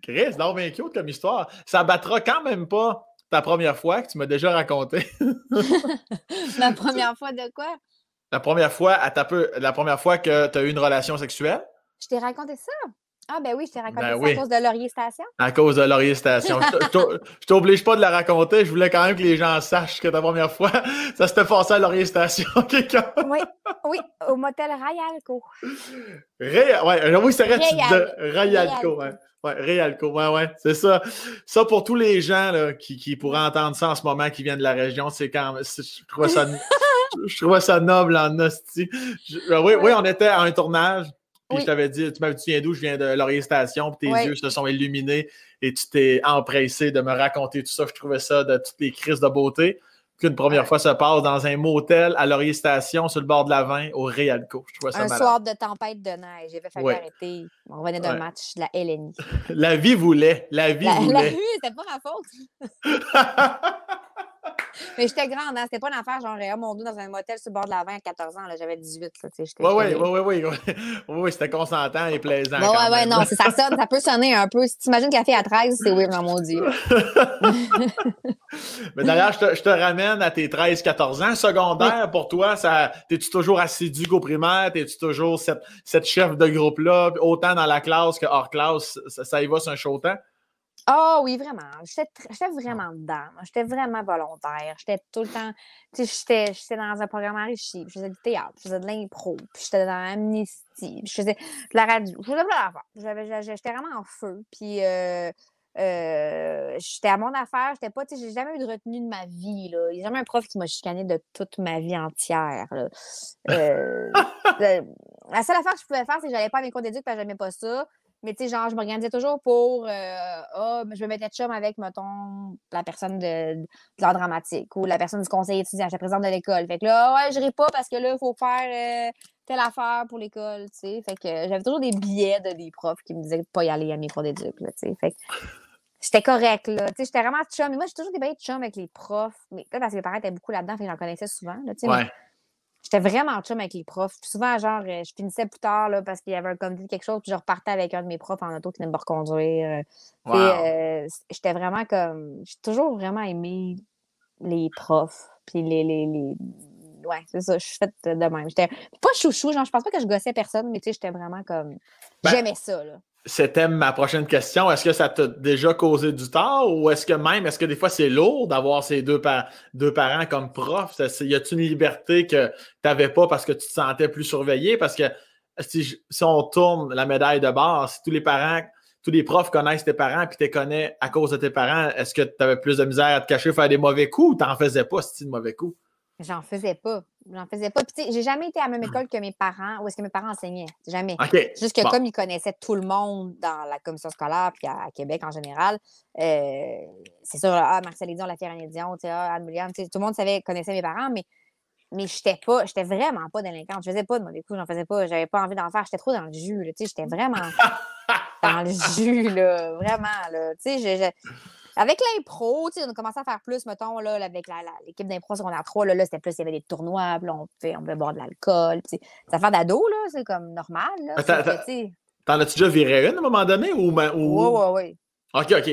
Chris, non, mais cute comme histoire. Ça battra quand même pas ta première fois que tu m'as déjà raconté. [laughs] Ma première fois de quoi? La première fois, à ta peu, la première fois que tu as eu une relation sexuelle? Je t'ai raconté ça? Ah, ben oui, je t'ai raconté Ben ça oui. à cause de Laurier Station. à cause de Laurier Station. Je t'oblige pas de la raconter, je voulais quand même que les gens sachent que ta première fois, [laughs] ça s'était passé à Laurier Station. [laughs] quelqu'un. Oui, oui, au motel Rayalco. Ré- ouais, euh, oui, c'est vrai, tu Réal- de Rayalco, ouais. Ouais, Réalco, ouais, ouais, c'est ça. Ça, pour tous les gens là, qui, qui pourraient entendre ça en ce moment, qui viennent de la région, c'est quand même. Je trouvais ça, [laughs] je trouvais ça noble en hostie. Je- euh, oui, oui, on était à un tournage, puis Oui. je t'avais dit, tu m'avais dit, tu viens d'où? Je viens de Laurier Station, puis tes Oui. yeux se sont illuminés et tu t'es empressé de me raconter tout ça. Je trouvais ça de toutes les crises de beauté. Qu'une première Ouais. fois se passe dans un motel à Laurier Station, sur le bord de la vin, au Réalco. Je trouvais ça Un malade. soir de tempête de neige. J'avais fallu Ouais. arrêter. On revenait d'un Ouais. match de la LNI. [laughs] La vie voulait. La vie La, la voulait. rue, c'était pas ma faute. [laughs] [laughs] Mais j'étais grande, hein? C'était pas une affaire genre, oh mon Dieu, dans un motel sur le bord de la 20 à 14 ans. là, J'avais 18. Là, Oui, oui, oui, oui, oui. Oui, oui, c'était consentant et plaisant. Ouais, quand ouais, non, c'est- ça sonne, ça peut sonner un peu. Si tu imagines qu'elle fait à 13, c'est weird maudit. [laughs] là. Mais d'ailleurs, je te, je te ramène à tes 13-14 ans. Secondaire, pour toi, ça, t'es-tu toujours assidu qu'au primaire? T'es-tu toujours cette, cette chef de groupe-là, autant dans la classe que hors classe? Ça, ça y va sur un show temps? Ah oui, vraiment. J'étais vraiment dedans. J'étais vraiment volontaire. J'étais tout le temps. Tu sais, j'étais- j'étais dans un programme enrichi. Je faisais du théâtre, je faisais de l'impro, puis j'étais dans l'amnistie, je faisais de la radio. Je faisais plein d'affaires. J'étais vraiment en feu. Puis euh, euh, j'étais à mon affaire. J'étais pas. Tu sais, j'ai jamais eu de retenue de ma vie. Là. Il n'y a jamais un prof qui m'a chicané de toute ma vie entière. là. Euh, [laughs] la seule affaire que je pouvais faire, c'est que j'allais pas à mes cours d'éduc parce que j'aimais pas ça. Mais tu sais, genre, je m'organisais toujours pour euh, Ah, je me mettais de chum avec, mettons, la personne de, de l'art dramatique ou la personne du conseil étudiant, j'étais présidente de l'école. Fait que là, ouais, je n'irai pas parce que là, il faut faire euh, telle affaire pour l'école, tu sais. Fait que j'avais toujours des billets de des profs qui me disaient de pas y aller à mes cours d'éduc, tu sais. Fait que j'étais correcte, là. Tu sais, j'étais vraiment chum. Mais moi, j'ai toujours des bails de chum avec les profs. Mais là, parce que mes parents étaient beaucoup là-dedans, fait que j'en connaissais souvent, tu sais. Ouais. J'étais vraiment chum avec les profs. Puis souvent, genre, euh, je finissais plus tard là, parce qu'il y avait un de quelque chose, puis je repartais avec un de mes profs en auto qui venait me reconduire. Wow. euh, j'étais vraiment comme. J'ai toujours vraiment aimé les profs. Puis les. les, les... Ouais, c'est ça, je suis faite de même. J'étais pas chouchou, genre, je pense pas que je gossais personne, mais tu sais, j'étais vraiment comme. Ben, J'aimais ça, là. C'était ma prochaine question. Est-ce que ça t'a déjà causé du tort ou est-ce que même, est-ce que des fois c'est lourd d'avoir ces deux, pa- deux parents comme profs? Y a-t-il une liberté que tu n'avais pas parce que tu te sentais plus surveillé? Parce que si, je- si on tourne la médaille de base, si tous les parents, tous les profs connaissent tes parents puis tu les connais à cause de tes parents, est-ce que tu avais plus de misère à te cacher, faire des mauvais coups ou t'en faisais pas si de mauvais coups? J'en faisais pas. J'en faisais pas. Puis, tu sais, j'ai jamais été à la même école que mes parents, où est-ce que mes parents enseignaient. Jamais. Juste que Bon. comme ils connaissaient tout le monde dans la commission scolaire, puis à, à Québec en général, euh, c'est sûr, ah, Marcel Dion, la Dion, tu sais, ah, Anne William, tu sais, tout le monde savait, connaissait mes parents, mais, mais j'étais pas, j'étais vraiment pas délinquante. Je faisais pas de mauvais coups, j'en faisais pas. J'avais pas envie d'en faire. J'étais trop dans le jus, là, tu sais, j'étais vraiment [laughs] dans le jus, là, vraiment, là. Tu sais, avec l'impro, on a commencé à faire plus, mettons, là, avec l'équipe d'impro secondaire 3, là, là c'était plus, il y avait des tournois, puis là, on pouvait, on pouvait boire de l'alcool, puis tu sais, des affaires d'ado, là, c'est comme normal, T'en as-tu déjà viré une à un moment donné ou. ou... Ouais, ouais, ouais. OK, OK.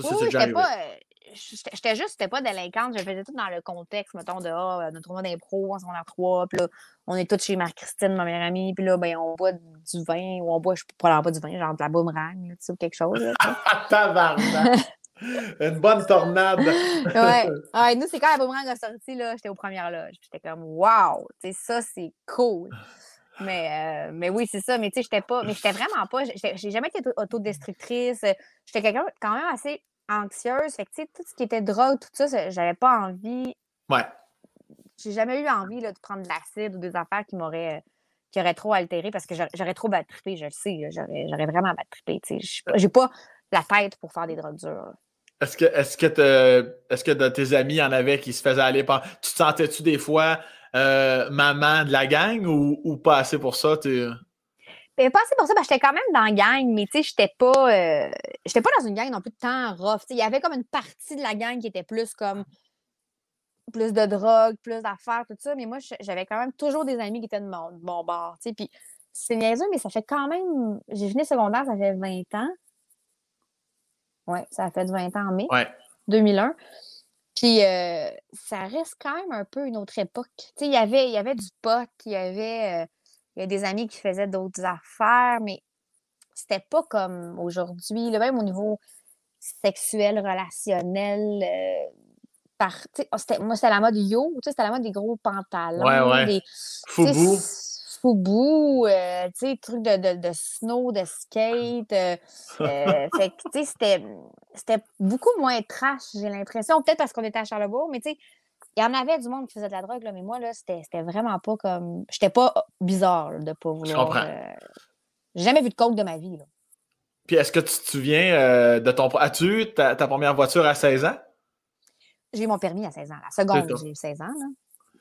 Ça, Oui, c'est oui, pas. euh, J'étais juste, j'étais pas délinquante. Je faisais tout dans le contexte, mettons, de ah, notre tournoi d'impro en secondaire 3. Puis là, on est tous chez Marc-Christine, ma meilleure amie. Puis là, ben, on boit du vin ou on boit, je probablement pas du vin, genre de la boomerang, tu sais, ou quelque chose. là, [laughs] [laughs] Ah! [laughs] Une bonne tornade. [laughs] ouais. Ouais, nous, c'est quand la boomerang a sorti, là, j'étais aux premières loges. J'étais comme, wow, ça, c'est cool. Mais, euh, mais oui, c'est ça. Mais tu sais, j'étais pas, mais j'étais vraiment pas, j'ai jamais été auto- autodestructrice. J'étais quelqu'un quand même assez anxieuse. Fait que, tu sais, tout ce qui était drogue, tout ça, j'avais pas envie, Ouais. j'ai jamais eu envie là, de prendre de l'acide ou des affaires qui m'auraient, euh, qui auraient trop altéré parce que j'aurais- trop battrippé, je le sais. J'aurais vraiment battrippé. tu sais. Je suis pas- J'ai pas la tête pour faire des drogues dures. Est-ce que, est-ce que, est-ce que tes amis, en avait qui se faisaient aller par. Tu te sentais-tu des fois euh, maman de la gang ou, pas assez pour ça? Tu... Mais pas assez pour ça, j'étais quand même dans la gang, mais tu sais, j'étais pas, euh, j'étais pas dans une gang non plus de temps rough. Il y avait comme une partie de la gang qui était plus comme plus de drogue, plus d'affaires, tout ça. Mais moi, j'avais quand même toujours des amis qui étaient de mon, de mon bord. Puis c'est niaiseux, mais ça fait quand même. J'ai fini secondaire, ça fait 20 ans. Ouais, ça a fait 20 ans en mai. Ouais. 2001. Puis euh, ça reste quand même un peu une autre époque. Tu sais, il y avait, il y avait du pot, il y avait, euh, il y a des amis qui faisaient d'autres affaires, mais c'était pas comme aujourd'hui, là, même au niveau sexuel, relationnel. euh, par, tu sais, oh, c'était- moi, c'était la mode yo, tu sais, c'était la mode des gros pantalons, Ouais, ouais. des Foubou. Sais, Foubou, euh, tu sais, trucs de, de, de snow, de skate. euh, euh, [laughs] fait que, tu sais, c'était, c'était beaucoup moins trash, j'ai l'impression. Peut-être parce qu'on était à Charlebourg, mais tu sais, il y en avait du monde qui faisait de la drogue, là, mais moi, là, c'était, c'était vraiment pas comme. J'étais pas bizarre là, de pas vouloir. comprends. euh, J'ai jamais vu de coke de ma vie, là. Puis est-ce que tu te souviens de ton. As-tu eu ta, ta première voiture à 16 ans? J'ai eu mon permis à 16 ans. La seconde, j'ai eu 16 ans, là.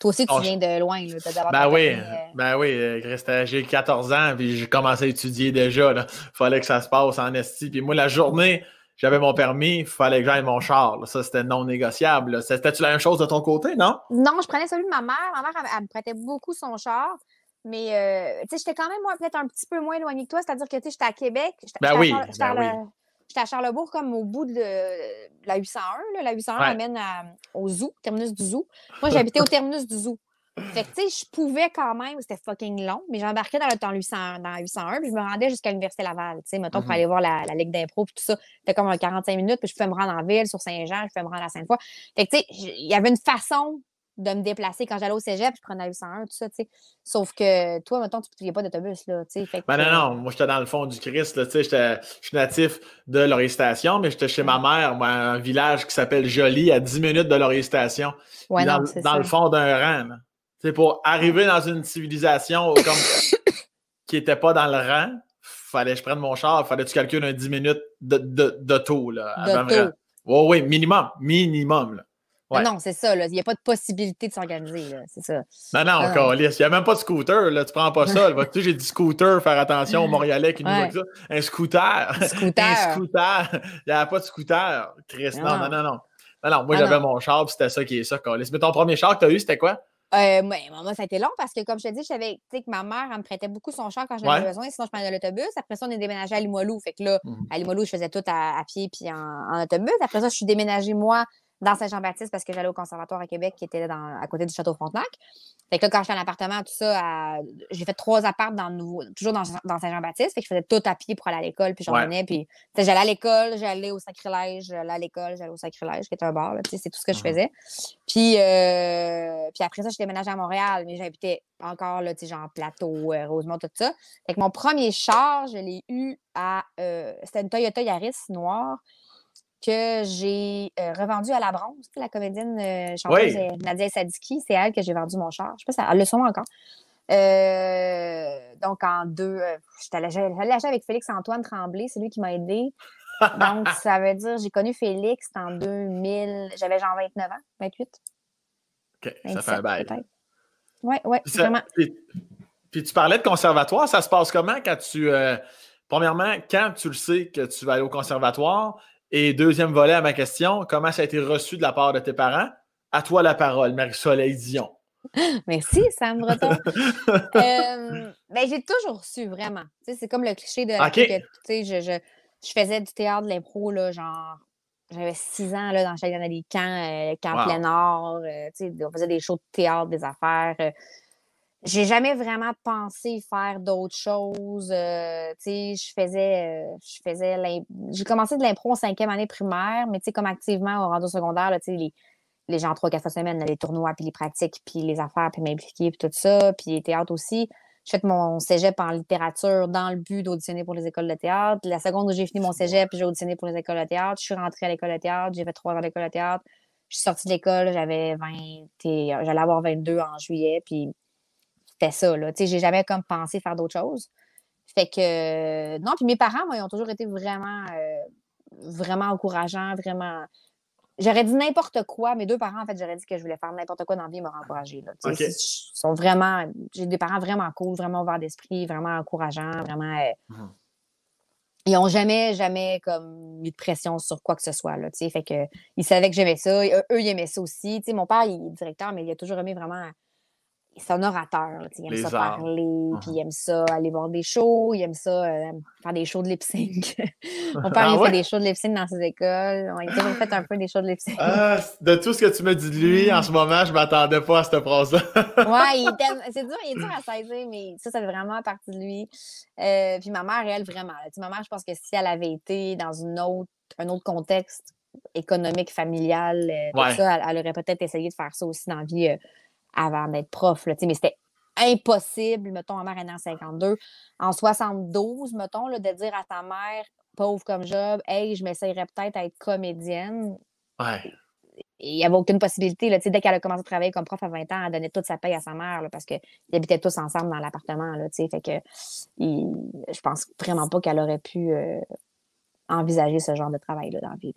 Toi aussi, tu Oh, viens de loin, là. Ben oui, euh, ben oui, euh, Christa, j'ai 14 ans, puis j'ai commencé à étudier déjà. Il fallait que ça se passe en esti. Puis moi, la journée, j'avais mon permis, il fallait que j'aille mon char. là. Ça, c'était non négociable. C'était-tu la même chose de ton côté, non? Non, je prenais celui de ma mère. Ma mère, elle, elle me prêtait beaucoup son char. Mais, euh, tu sais, j'étais quand même, moi, peut-être un petit peu moins éloignée que toi. C'est-à-dire que, tu sais, j'étais à Québec. J'étais Ben oui, ben oui. J'étais à Charlebourg, comme au bout de la 801. là. La 801 Ouais. amène à- au zoo, terminus du zoo. Moi, j'habitais au terminus du zoo. Fait que, tu sais, je pouvais quand même, c'était fucking long, mais j'embarquais dans le temps 800, dans la 801, puis je me rendais jusqu'à l'Université Laval, tu sais, mettons, pour Mhm. aller voir la, la Ligue d'impro, puis tout ça. C'était comme un 45 minutes, puis je pouvais me rendre en ville, sur Saint-Jean, je pouvais me rendre à Sainte-Foy. Fait que, tu sais, il y avait une façon de me déplacer quand j'allais au cégep, je prenais la 801, tout ça, tu sais. Sauf que toi, mettons, tu ne pas d'autobus, là, tu sais. Ben non, non, moi j'étais dans le fond du Christ, là, tu sais, je suis natif de Laurier Station, mais j'étais chez ma mère, moi, un village qui s'appelle Joly, à 10 minutes de Laurier Station. Ouais, dans, non, dans ça. le fond d'un rang. là. Tu sais, pour arriver dans une civilisation comme [coughs] qui n'était pas dans le rang, fallait que je prenne mon char, fallait que tu calcules un 10 minutes de, de, d'auto, là. avant D'auto. vrai. Ouais, oui, minimum. Minimum, là. Ouais. Non, c'est ça. Il n'y a pas de possibilité de s'organiser. C'est ça. Non, non, Ah. câlisse, Il n'y a même pas de scooter, là. Tu prends pas ça. là. [laughs] Tu sais, j'ai dit scooter, faire attention aux Montréalais qui nous Ouais. ça. Un scooter. Scooter. Un scooter. Il n'y avait pas de scooter. Chris, non, Non. non, non, non. Non, non, moi Ah, j'avais mon char, puis c'était ça qui est ça, câlisse. Mais ton premier char que tu as eu, c'était quoi? Euh, mais moi, ça a été long parce que, comme je te dis, je savais que ma mère, elle me prêtait beaucoup son char quand j'en avais Ouais. besoin, sinon je prenais l'autobus. Après ça, on est déménagé à Limoilou. Fait que là, Mhm. à Limoilou, je faisais tout à, à pied puis en, en autobus. Après ça, je suis déménagée, moi, dans Saint-Jean-Baptiste parce que j'allais au conservatoire à Québec qui était dans, à côté du Château Frontenac. Fait que là, quand j'étais en appartement, tout ça, à- j'ai fait trois apparts dans le nouveau, toujours dans, dans Saint-Jean-Baptiste. Fait que je faisais tout à pied pour aller à l'école, puis je Ouais. Puis, sais, j'allais à l'école, j'allais au sacrilège, j'allais à l'école, j'allais au sacrilège, qui est un bar, c'est tout ce que je Mhm. faisais. Puis, euh, puis après ça, je déménagé à Montréal, mais j'habitais encore, là, genre Plateau, euh, Rosemont, tout ça. Fait que mon premier char, je l'ai eu à. euh, C'était une Toyota Yaris noire. Que j'ai euh, revendu à la bronze, la comédienne euh, chanteuse Nadia Sadiki. C'est elle que j'ai vendu mon char. Je sais pas si elle le son encore. donc, en deux, j'allais acheter avec Félix-Antoine Tremblay. C'est lui qui m'a aidé. Donc, [laughs] ça veut dire, j'ai connu Félix en 2000. J'avais genre 29 ans, 28. OK, ça fait un bail. Oui, oui, vraiment. Puis, tu parlais de conservatoire. Ça se passe comment quand tu. premièrement, quand tu le sais que tu vas aller au conservatoire? Et deuxième volet à ma question, comment ça a été reçu de la part de tes parents? À toi la parole, Marie-Soleil Dion. [laughs] Merci, Sam Breton. [laughs] euh, ben, j'ai toujours su, vraiment. c'est comme le cliché de que, je, je, je, faisais du théâtre de l'impro, genre, j'avais six ans là, dans chaque année des camps, euh, camp plein nord, euh, on faisait des shows de théâtre, des affaires. J'ai jamais vraiment pensé faire d'autres choses. Euh, je faisais, euh, je faisais j'ai commencé de l'impro en cinquième année primaire, mais comme activement au rendu secondaire, là, les, les gens trois, quatre fois semaine, les tournois, puis les pratiques, puis les affaires, puis m'impliquer, puis tout ça, puis les théâtres aussi. J'ai fait mon cégep en littérature dans le but d'auditionner pour les écoles de théâtre. La seconde où j'ai fini mon cégep, j'ai auditionné pour les écoles de théâtre. Je suis rentrée à l'école de théâtre, j'ai fait trois ans à l'école de théâtre. Je suis sortie de l'école, j'avais 20, j'allais avoir 22 en juillet, puis c'était ça, là. Tu sais, j'ai jamais comme pensé faire d'autres choses. Fait que, non, puis mes parents, moi, ils ont toujours été vraiment, euh, vraiment encourageants, vraiment. J'aurais dit n'importe quoi. Mes deux parents, en fait, j'aurais dit que je voulais faire n'importe quoi dans la vie, ils m'auraient encouragé. Là. sont vraiment. J'ai des parents vraiment cool, vraiment ouverts d'esprit, vraiment encourageants, vraiment. Euh, mmh ils n'ont jamais, jamais comme mis de pression sur quoi que ce soit. Là, fait que ils savaient que j'aimais ça. Eux, ils aimaient ça aussi. mon père, il est directeur, mais il a toujours aimé vraiment c'est un orateur. il aime ça parler, uh-huh. puis il aime ça aller voir des shows, il aime ça euh, faire des shows de lip sync. [laughs] [laughs] Mon père, ah il fait des shows de lip sync dans ses écoles. On a toujours fait un peu des shows de lip sync. Ah, de tout ce que tu me dis de lui, en ce moment, je ne m'attendais pas à cette phrase-là. [laughs] ouais, c'est dur, il est dur à saisir, mais ça, ça fait vraiment partie de lui. Euh, puis ma mère, elle, vraiment. ma mère, je pense que si elle avait été dans une autre, un autre contexte économique, familial, euh, ça, elle, aurait peut-être essayé de faire ça aussi dans la vie avant d'être prof. Là, mais c'était impossible, mettons, ma mère est née en 52. En 72, mettons, là, de dire à ta mère, pauvre comme job, hey, je m'essayerais peut-être à être comédienne. Ouais. Il n'y avait aucune possibilité. Là, dès qu'elle a commencé à travailler comme prof à 20 ans, elle donnait toute sa paye à sa mère là, parce qu'ils habitaient tous ensemble dans l'appartement. Fait que je pense vraiment pas qu'elle aurait pu euh, envisager ce genre de travail-là dans la vie.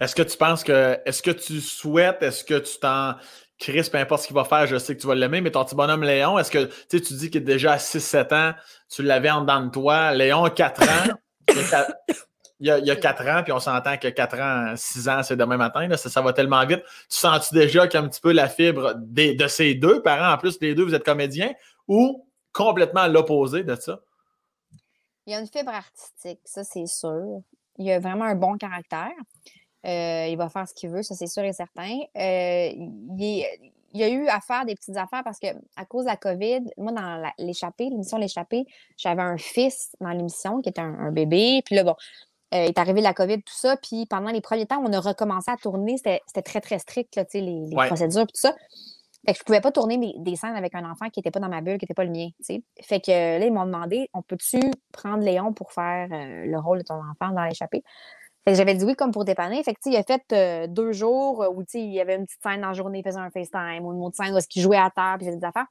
Est-ce que tu penses que. Est-ce que tu souhaites, est-ce que tu t'en Chris, peu importe ce qu'il va faire, je sais que tu vas l'aimer, mais ton petit bonhomme Léon, est-ce que tu dis qu'il est déjà à 6-7 ans, tu l'avais en dedans de toi, Léon [laughs] a 4 ans, il y a, il 4 ans, puis on s'entend que 4 ans, 6 ans, c'est demain matin, là, ça, va tellement vite. Tu sens-tu déjà qu'il y a un petit peu la fibre de ces deux parents, en plus, les deux, vous êtes comédiens, ou complètement l'opposé de ça? Il y a une fibre artistique, ça c'est sûr. Il y a vraiment un bon caractère. Euh, il va faire ce qu'il veut, ça c'est sûr et certain. Euh, il, y a eu à faire des petites affaires parce que à cause de la COVID, moi, dans l'échappée, l'émission L'échappée, j'avais un fils dans l'émission qui était un, bébé. Puis là, bon, euh, il est arrivé la COVID, tout ça. Puis pendant les premiers temps, on a recommencé à tourner. C'était très, très strict, là, les, les procédures et tout ça. Fait que je pouvais pas tourner des scènes avec un enfant qui n'était pas dans ma bulle, qui n'était pas le mien. Fait que là, ils m'ont demandé on peut-tu prendre Léon pour faire le rôle de ton enfant dans l'échappée? J'avais dit oui comme pour dépanner. Fait que, il a fait euh, deux jours où il y avait une petite scène dans la journée, il faisait un FaceTime ou une autre scène où il jouait à terre puis il faisait des affaires.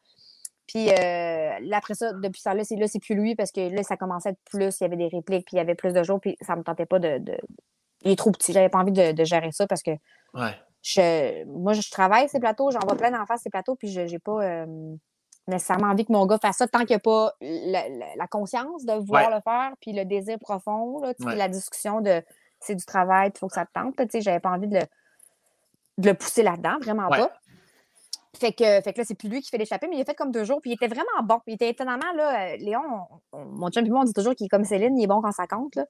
Puis euh, là, après ça, depuis ça, là, c'est, là, c'est plus lui parce que là, ça commençait à être plus, il y avait des répliques, puis il y avait plus de jours, puis ça me tentait pas de. Il est trop petit, j'avais pas envie de, gérer ça parce que je, moi, je travaille ces plateaux, j'en vois plein d'en face ces plateaux, puis je n'ai pas euh, nécessairement envie que mon gars fasse ça tant qu'il n'y a pas la, conscience de vouloir le faire, puis le désir profond, là, la discussion de c'est du travail, il faut que ça te tente. Tu sais, j'avais pas envie de le, de le pousser là-dedans, vraiment pas. Fait que, fait que là, c'est plus lui qui fait l'échapper, mais il a fait comme deux jours, puis il était vraiment bon. Il était étonnamment, là, euh, Léon, mon chum et moi, on dit toujours qu'il est comme Céline, il est bon quand ça compte, là.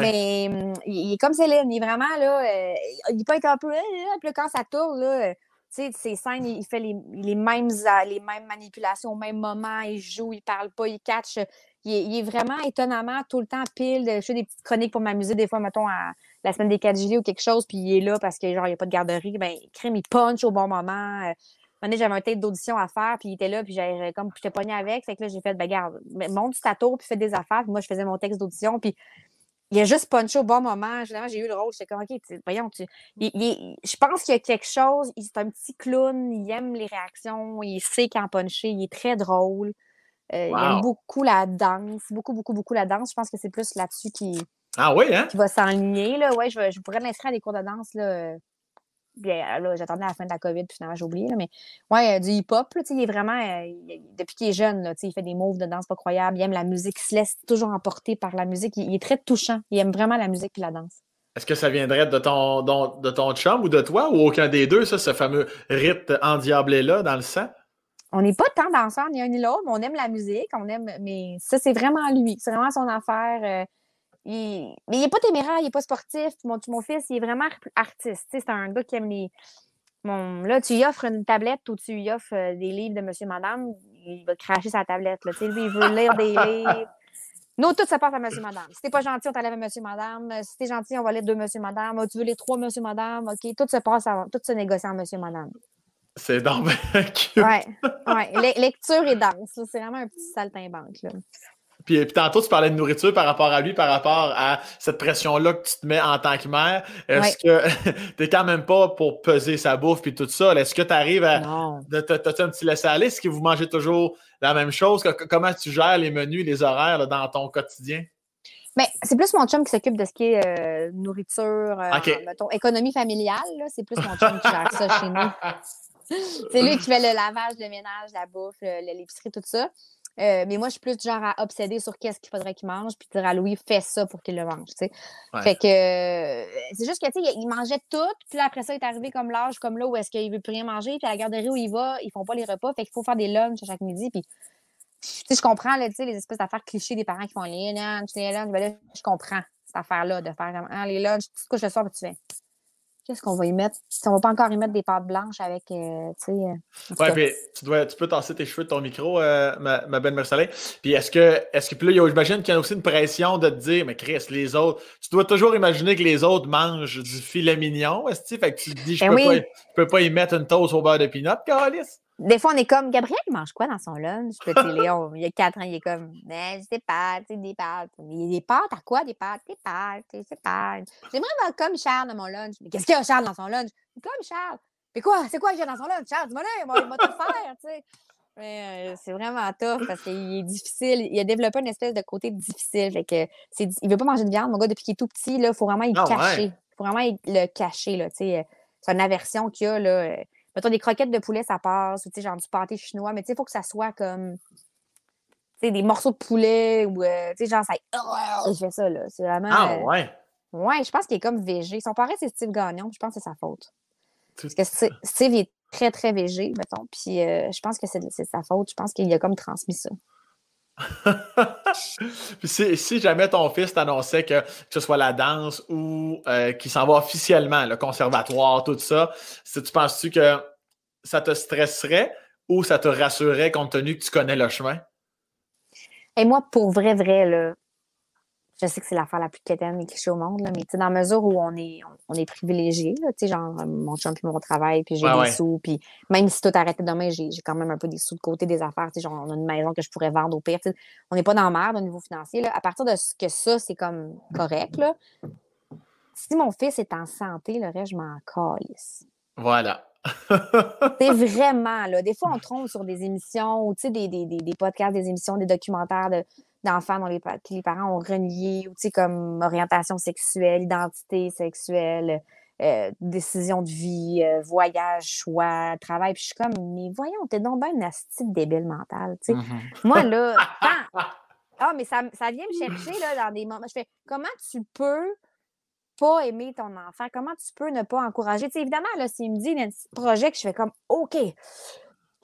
Mais hum, il, est comme Céline, il est vraiment, là, euh, il peut être un peu, euh, puis là, quand ça tourne, là, tu sais, ses scènes, il fait les, les, mêmes, les mêmes manipulations au même moment, il joue, il parle pas, il catch, il est, vraiment étonnamment tout le temps pile. Je fais des petites chroniques pour m'amuser, des fois, mettons, à la semaine des 4 juillet ou quelque chose, puis il est là parce que, genre, il n'y a pas de garderie. Ben, crème, il punch au bon moment. Euh, j'avais un tête d'audition à faire, puis il était là, puis j'avais comme, j'étais pogné avec. Fait que là, j'ai fait, ben, garde, monte ta tour, puis fais des affaires. Puis moi, je faisais mon texte d'audition, puis il a juste punché au bon moment. Généralement, j'ai eu le rôle. J'étais comme, OK, voyons, tu... je pense qu'il y a quelque chose. C'est un petit clown. Il aime les réactions. Il sait qu'en puncher. Il est très drôle. Euh, il aime beaucoup la danse. Beaucoup, beaucoup, beaucoup la danse. Je pense que c'est plus là-dessus qui, ah oui, hein? va s'enligner. Ouais, je, je pourrais l'inscrire à des cours de danse. Là. Bien, là, j'attendais la fin de la COVID, puis finalement, j'ai oublié. mais ouais, du hip-hop, il est vraiment. Euh, depuis qu'il est jeune, là, il fait des moves de danse pas croyables. Il aime la musique, il se laisse toujours emporter par la musique. Il, est très touchant. Il aime vraiment la musique et la danse. Est-ce que ça viendrait de ton, de ton chum ou de toi, ou aucun des deux, ça, ce fameux rite endiablé-là dans le sang? On n'est pas tant danseurs ni un ni l'autre, mais on aime la musique, on aime. Mais ça, c'est vraiment lui. C'est vraiment son affaire. Euh, mais il n'est pas téméraire, il n'est pas sportif. Mon, mon fils, il est vraiment artiste. C'est un gars qui aime les. là, tu lui offres une tablette ou tu lui offres euh, des livres de Monsieur Madame, il va cracher sa tablette. Là. Lui, il veut lire des [laughs] livres. Nous, tout se passe à Monsieur Madame. Si t'es pas gentil, on t'enlève à Monsieur Madame. Si t'es gentil, on va lire deux Monsieur Madame. tu veux les trois Monsieur Madame? OK, tout se passe à... tout se négocie à Monsieur Madame. C'est donc Ouais, [laughs] ouais. Lecture et danse. C'est vraiment un petit saltimbanque. Là. Puis, puis, tantôt, tu parlais de nourriture par rapport à lui, par rapport à cette pression-là que tu te mets en tant que mère. Est-ce que [laughs] tu n'es quand même pas pour peser sa bouffe puis tout ça? Est-ce que tu arrives à. T'as-tu un petit laisser-aller? Est-ce que vous mangez toujours la même chose? comment tu gères les menus, les horaires dans ton quotidien? Mais c'est plus mon chum qui s'occupe de ce qui est euh, nourriture, euh, mettons, économie familiale. C'est plus mon chum qui gère ça chez nous. [laughs] C'est lui qui fait le lavage, le ménage, la bouffe, l'épicerie, tout ça. Euh, mais moi, je suis plus genre à obséder sur qu'est-ce qu'il faudrait qu'il mange, puis dire à Louis, fais ça pour qu'il le mange, tu sais. Fait que euh, c'est juste que, tu sais, il mangeait tout, puis là, après ça, il est arrivé comme l'âge, comme là, où est-ce qu'il veut plus rien manger, puis à la garderie où il va, ils font pas les repas, fait qu'il faut faire des lunchs à chaque midi, puis tu sais, je comprends, là, tu sais, les espèces d'affaires clichés des parents qui font les lunchs, les lunchs, ben là, je comprends cette affaire-là, de faire comme, ah, les lunchs, tu te couches le soir, puis tu fais, Qu'est-ce qu'on va y mettre? Si on va pas encore y mettre des pâtes blanches avec, euh, tu sais... Euh, ouais, puis tu, dois, tu peux tasser tes cheveux de ton micro, euh, ma, ma, belle Marcelin. Puis est-ce que, est-ce que, puis là, j'imagine qu'il y a aussi une pression de te dire, mais Chris, les autres, tu dois toujours imaginer que les autres mangent du filet mignon, est-ce que, fait que tu te dis, je, ben peux, pas, je peux pas y mettre une toast au beurre de pinot, Calice? Des fois, on est comme, Gabriel, il mange quoi dans son lunch? Petit Léon, [laughs] il y a quatre ans, il est comme, mais des pâtes, des pâtes. Des pâtes à quoi? Des pâtes, des pâtes, des pâtes. J'aimerais avoir comme Charles dans mon lunch. Mais qu'est-ce qu'il y a Charles dans son lunch? Comme Charles. Mais quoi? C'est quoi qu'il y a dans son lunch? Charles, dis-moi il va tout faire, tu sais. Mais euh, c'est vraiment tough parce qu'il est difficile. Il a développé une espèce de côté difficile. Fait que c'est, il veut pas manger de viande, mon gars, depuis qu'il est tout petit. Il faut vraiment y ah cacher. Il faut vraiment le cacher. Là, c'est une aversion qu'il a. Là, mettons, des croquettes de poulet, ça passe, ou tu sais, genre du pâté chinois, mais tu sais, il faut que ça soit comme, tu sais, des morceaux de poulet, ou, euh, tu sais, genre, ça, il fait ça, là. C'est vraiment. Ah, euh, ouais. Ouais, je pense qu'il est comme végé. Son parent, c'est Steve Gagnon, je pense que c'est sa faute. Parce que Steve est très, très végé, mettons, puis euh, je pense que c'est sa faute. Je pense qu'il a comme transmis ça. [laughs] Si, jamais ton fils t'annonçait que, que ce soit la danse ou euh, qu'il s'en va officiellement, le conservatoire, tout ça, tu penses-tu que ça te stresserait ou ça te rassurerait compte tenu que tu connais le chemin? Et moi, pour vrai, vrai, là, je sais que c'est l'affaire la plus quétaine et cliché au monde, là, mais dans la mesure où on est, on, est privilégié, genre mon chum puis mon travail, puis j'ai des sous, puis même si tout arrêtait demain, j'ai quand même un peu des sous de côté des affaires, genre on a une maison que je pourrais vendre au pire. On n'est pas dans la merde au niveau financier. Là. À partir de ce que ça, c'est comme correct, là, si mon fils est en santé, le reste, je m'en calisse. Voilà. [laughs] c'est vraiment, là. Des fois, on trompe sur des émissions ou, des, des, des, des podcasts, des émissions, des documentaires de d'enfants dont les, que les parents ont renié, ou comme orientation sexuelle, identité sexuelle, euh, décision de vie, euh, voyage, choix, travail. Puis je suis comme, mais voyons, t'es donc bien une astide débile mentale. sais. Mm-hmm. Moi, là, [laughs] ah, mais ça, ça vient me chercher là, dans des moments. Je fais, comment tu peux pas aimer ton enfant? Comment tu peux ne pas encourager? Évidemment, là, s'il me dit un petit projet que je fais comme, OK,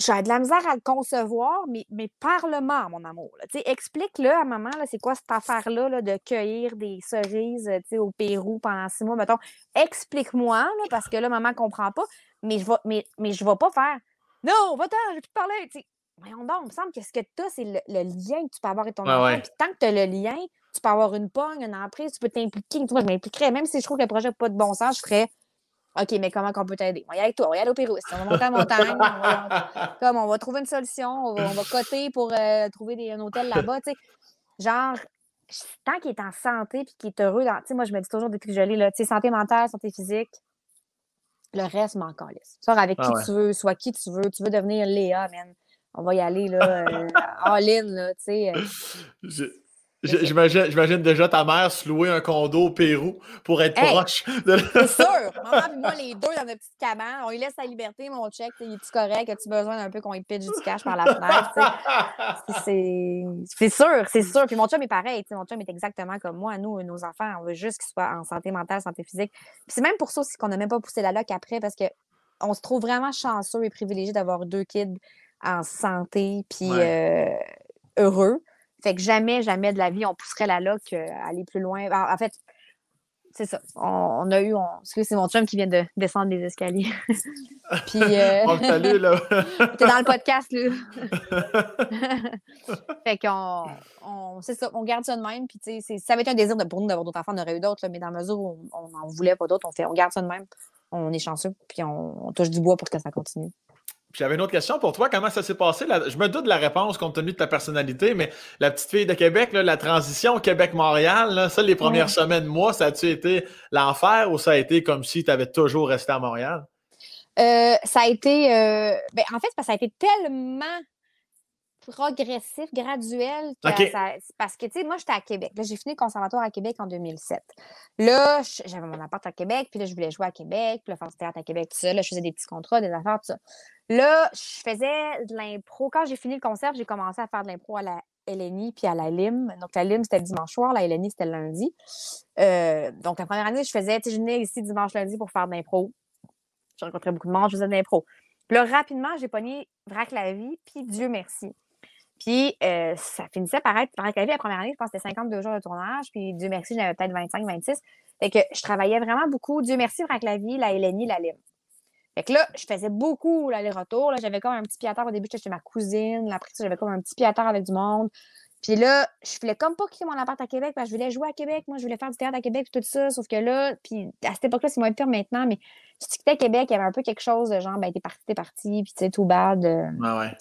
j'ai de la misère à le concevoir, mais, mais parle-moi, mon amour. Explique-le à maman, c'est quoi cette affaire-là de cueillir des cerises au Pérou pendant six mois, mettons. Explique-moi, parce que là, maman ne comprend pas, mais je vais, mais, mais je vais pas faire Non, va-t'en, je vais te parler. T'sais. Voyons donc, il me semble que ce que tu as, c'est le, lien que tu peux avoir avec ton enfant. Puis tant que tu as le lien, tu peux avoir une pogne, une emprise, tu peux t'impliquer. Moi, je m'impliquerais. Même si je trouve que le projet n'a pas de bon sens, je ferais OK, mais comment on peut t'aider? On va y aller avec toi, on va y aller au Pérou. On va monter la montagne. on, va, [laughs] comme on va trouver une solution. On va, coter pour euh, trouver des, un hôtel là-bas. Genre, tant qu'il est en santé puis qu'il est heureux, sais, moi, je me dis toujours depuis que je l'ai, là, santé mentale, santé physique, le reste m'en calisse. Sors avec Ah qui ouais. tu veux, soit qui tu veux. Tu veux devenir Léa, man. On va y aller, là, euh, all-in, là, tu sais. J'imagine déjà ta mère se louer un condo au Pérou pour être Hey! proche de C'est [laughs] sûr! Maman et moi, les deux, dans notre petite cabane, on lui laisse sa liberté, mon check, il est-tu correct? As-tu besoin d'un peu qu'on lui pitche du cash par la fenêtre? [laughs] C'est sûr, c'est sûr. Puis mon chum est pareil. tu sais, Mon chum est exactement comme moi. Nous, nos enfants, on veut juste qu'ils soient en santé mentale, santé physique. Puis c'est même pour ça aussi qu'on n'a même pas poussé la loc après parce que on se trouve vraiment chanceux et privilégié d'avoir deux kids en santé puis euh, heureux. Fait que jamais, jamais de la vie, on pousserait la loc euh, à aller plus loin. En, en fait, c'est ça. On, on a eu. On, c'est mon chum qui vient de descendre les escaliers. [laughs] puis. euh, On salue, là. [laughs] T'es dans le podcast, là. [laughs] fait qu'on, on, c'est ça, on garde ça de même. Puis, tu sais, ça avait été un désir de, pour nous d'avoir d'autres enfants, on aurait eu d'autres, mais dans la mesure où on n'en voulait pas d'autres, on fait, on garde ça de même. On est chanceux, puis on, on touche du bois pour que ça continue. J'avais une autre question pour toi. Comment ça s'est passé? la- Je me doute de la réponse compte tenu de ta personnalité, mais la petite fille de Québec, là, la transition Québec-Montréal, ça, les premières Ouais. semaines, mois, ça a-tu été l'enfer ou ça a été comme si tu avais toujours resté à Montréal? Euh, ça a été. euh, ben, en fait, parce que ça a été tellement progressif, graduel. ça- parce que, tu sais, moi, j'étais à Québec. Là, j'ai fini le conservatoire à Québec en 2007. Là, j'avais mon appart à Québec, puis là, je voulais jouer à Québec, puis là, faire du théâtre à Québec, tout ça. Là, je faisais des petits contrats, des affaires, tout ça. Là, je faisais de l'impro. Quand j'ai fini le concert, j'ai commencé à faire de l'impro à la LNI puis à la LIM. Donc, la LIM, c'était le dimanche soir, la LNI, c'était le lundi. Euh, donc, la première année, je faisais, tu sais, je venais ici dimanche, lundi pour faire de l'impro. Je rencontrais beaucoup de monde, je faisais de l'impro. Puis là, rapidement, j'ai pogné Vrac la vie, puis Dieu merci. Puis euh, ça finissait par être Vrac la première année, je pense que c'était 52 jours de tournage, puis Dieu merci, j'en avais peut-être 25, 26. Fait que je travaillais vraiment beaucoup. Dieu merci, Vrac la vie, la LNI, la LIM. Fait que là, je faisais beaucoup l'aller-retour. J'avais comme un petit pied à terre au début, j'étais chez ma cousine. Après ça, j'avais comme un petit pied à terre avec du monde. Puis là, je voulais comme pas quitter mon appart à Québec parce que je voulais jouer à Québec. Moi, je voulais faire du théâtre à Québec tout ça. Sauf que là, puis à cette époque-là, c'est moins pire maintenant, mais si tu quittais Québec, il y avait un peu quelque chose de genre, ben, t'es parti, t'es parti, puis tu sais, tout bad. euh. Ah ouais.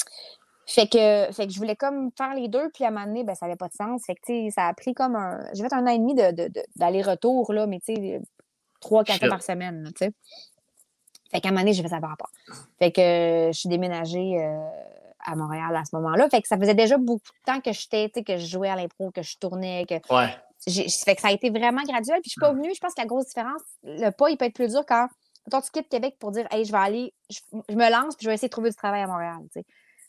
Fait que, fait que je voulais comme faire les deux, puis à un moment donné, ben, ça n'avait pas de sens. Fait que, ça a pris comme un. J'ai fait un an et demi de, de- de- d'aller-retour, là, mais tu sais, trois, quatre par semaine, là, tu sais. Fait qu'à un moment donné, j'ai fait ça par rapport. Fait que euh, je suis déménagée euh, à Montréal à ce moment-là. Fait que ça faisait déjà beaucoup de temps que j'étais, que je jouais à l'impro, que je tournais, que Ouais. fait que ça a été vraiment graduel. Puis je suis pas venue. Je pense que la grosse différence, le pas, il peut être plus dur quand, quand tu quittes Québec pour dire, hey, je vais aller, je, je me lance, puis je vais essayer de trouver du travail à Montréal.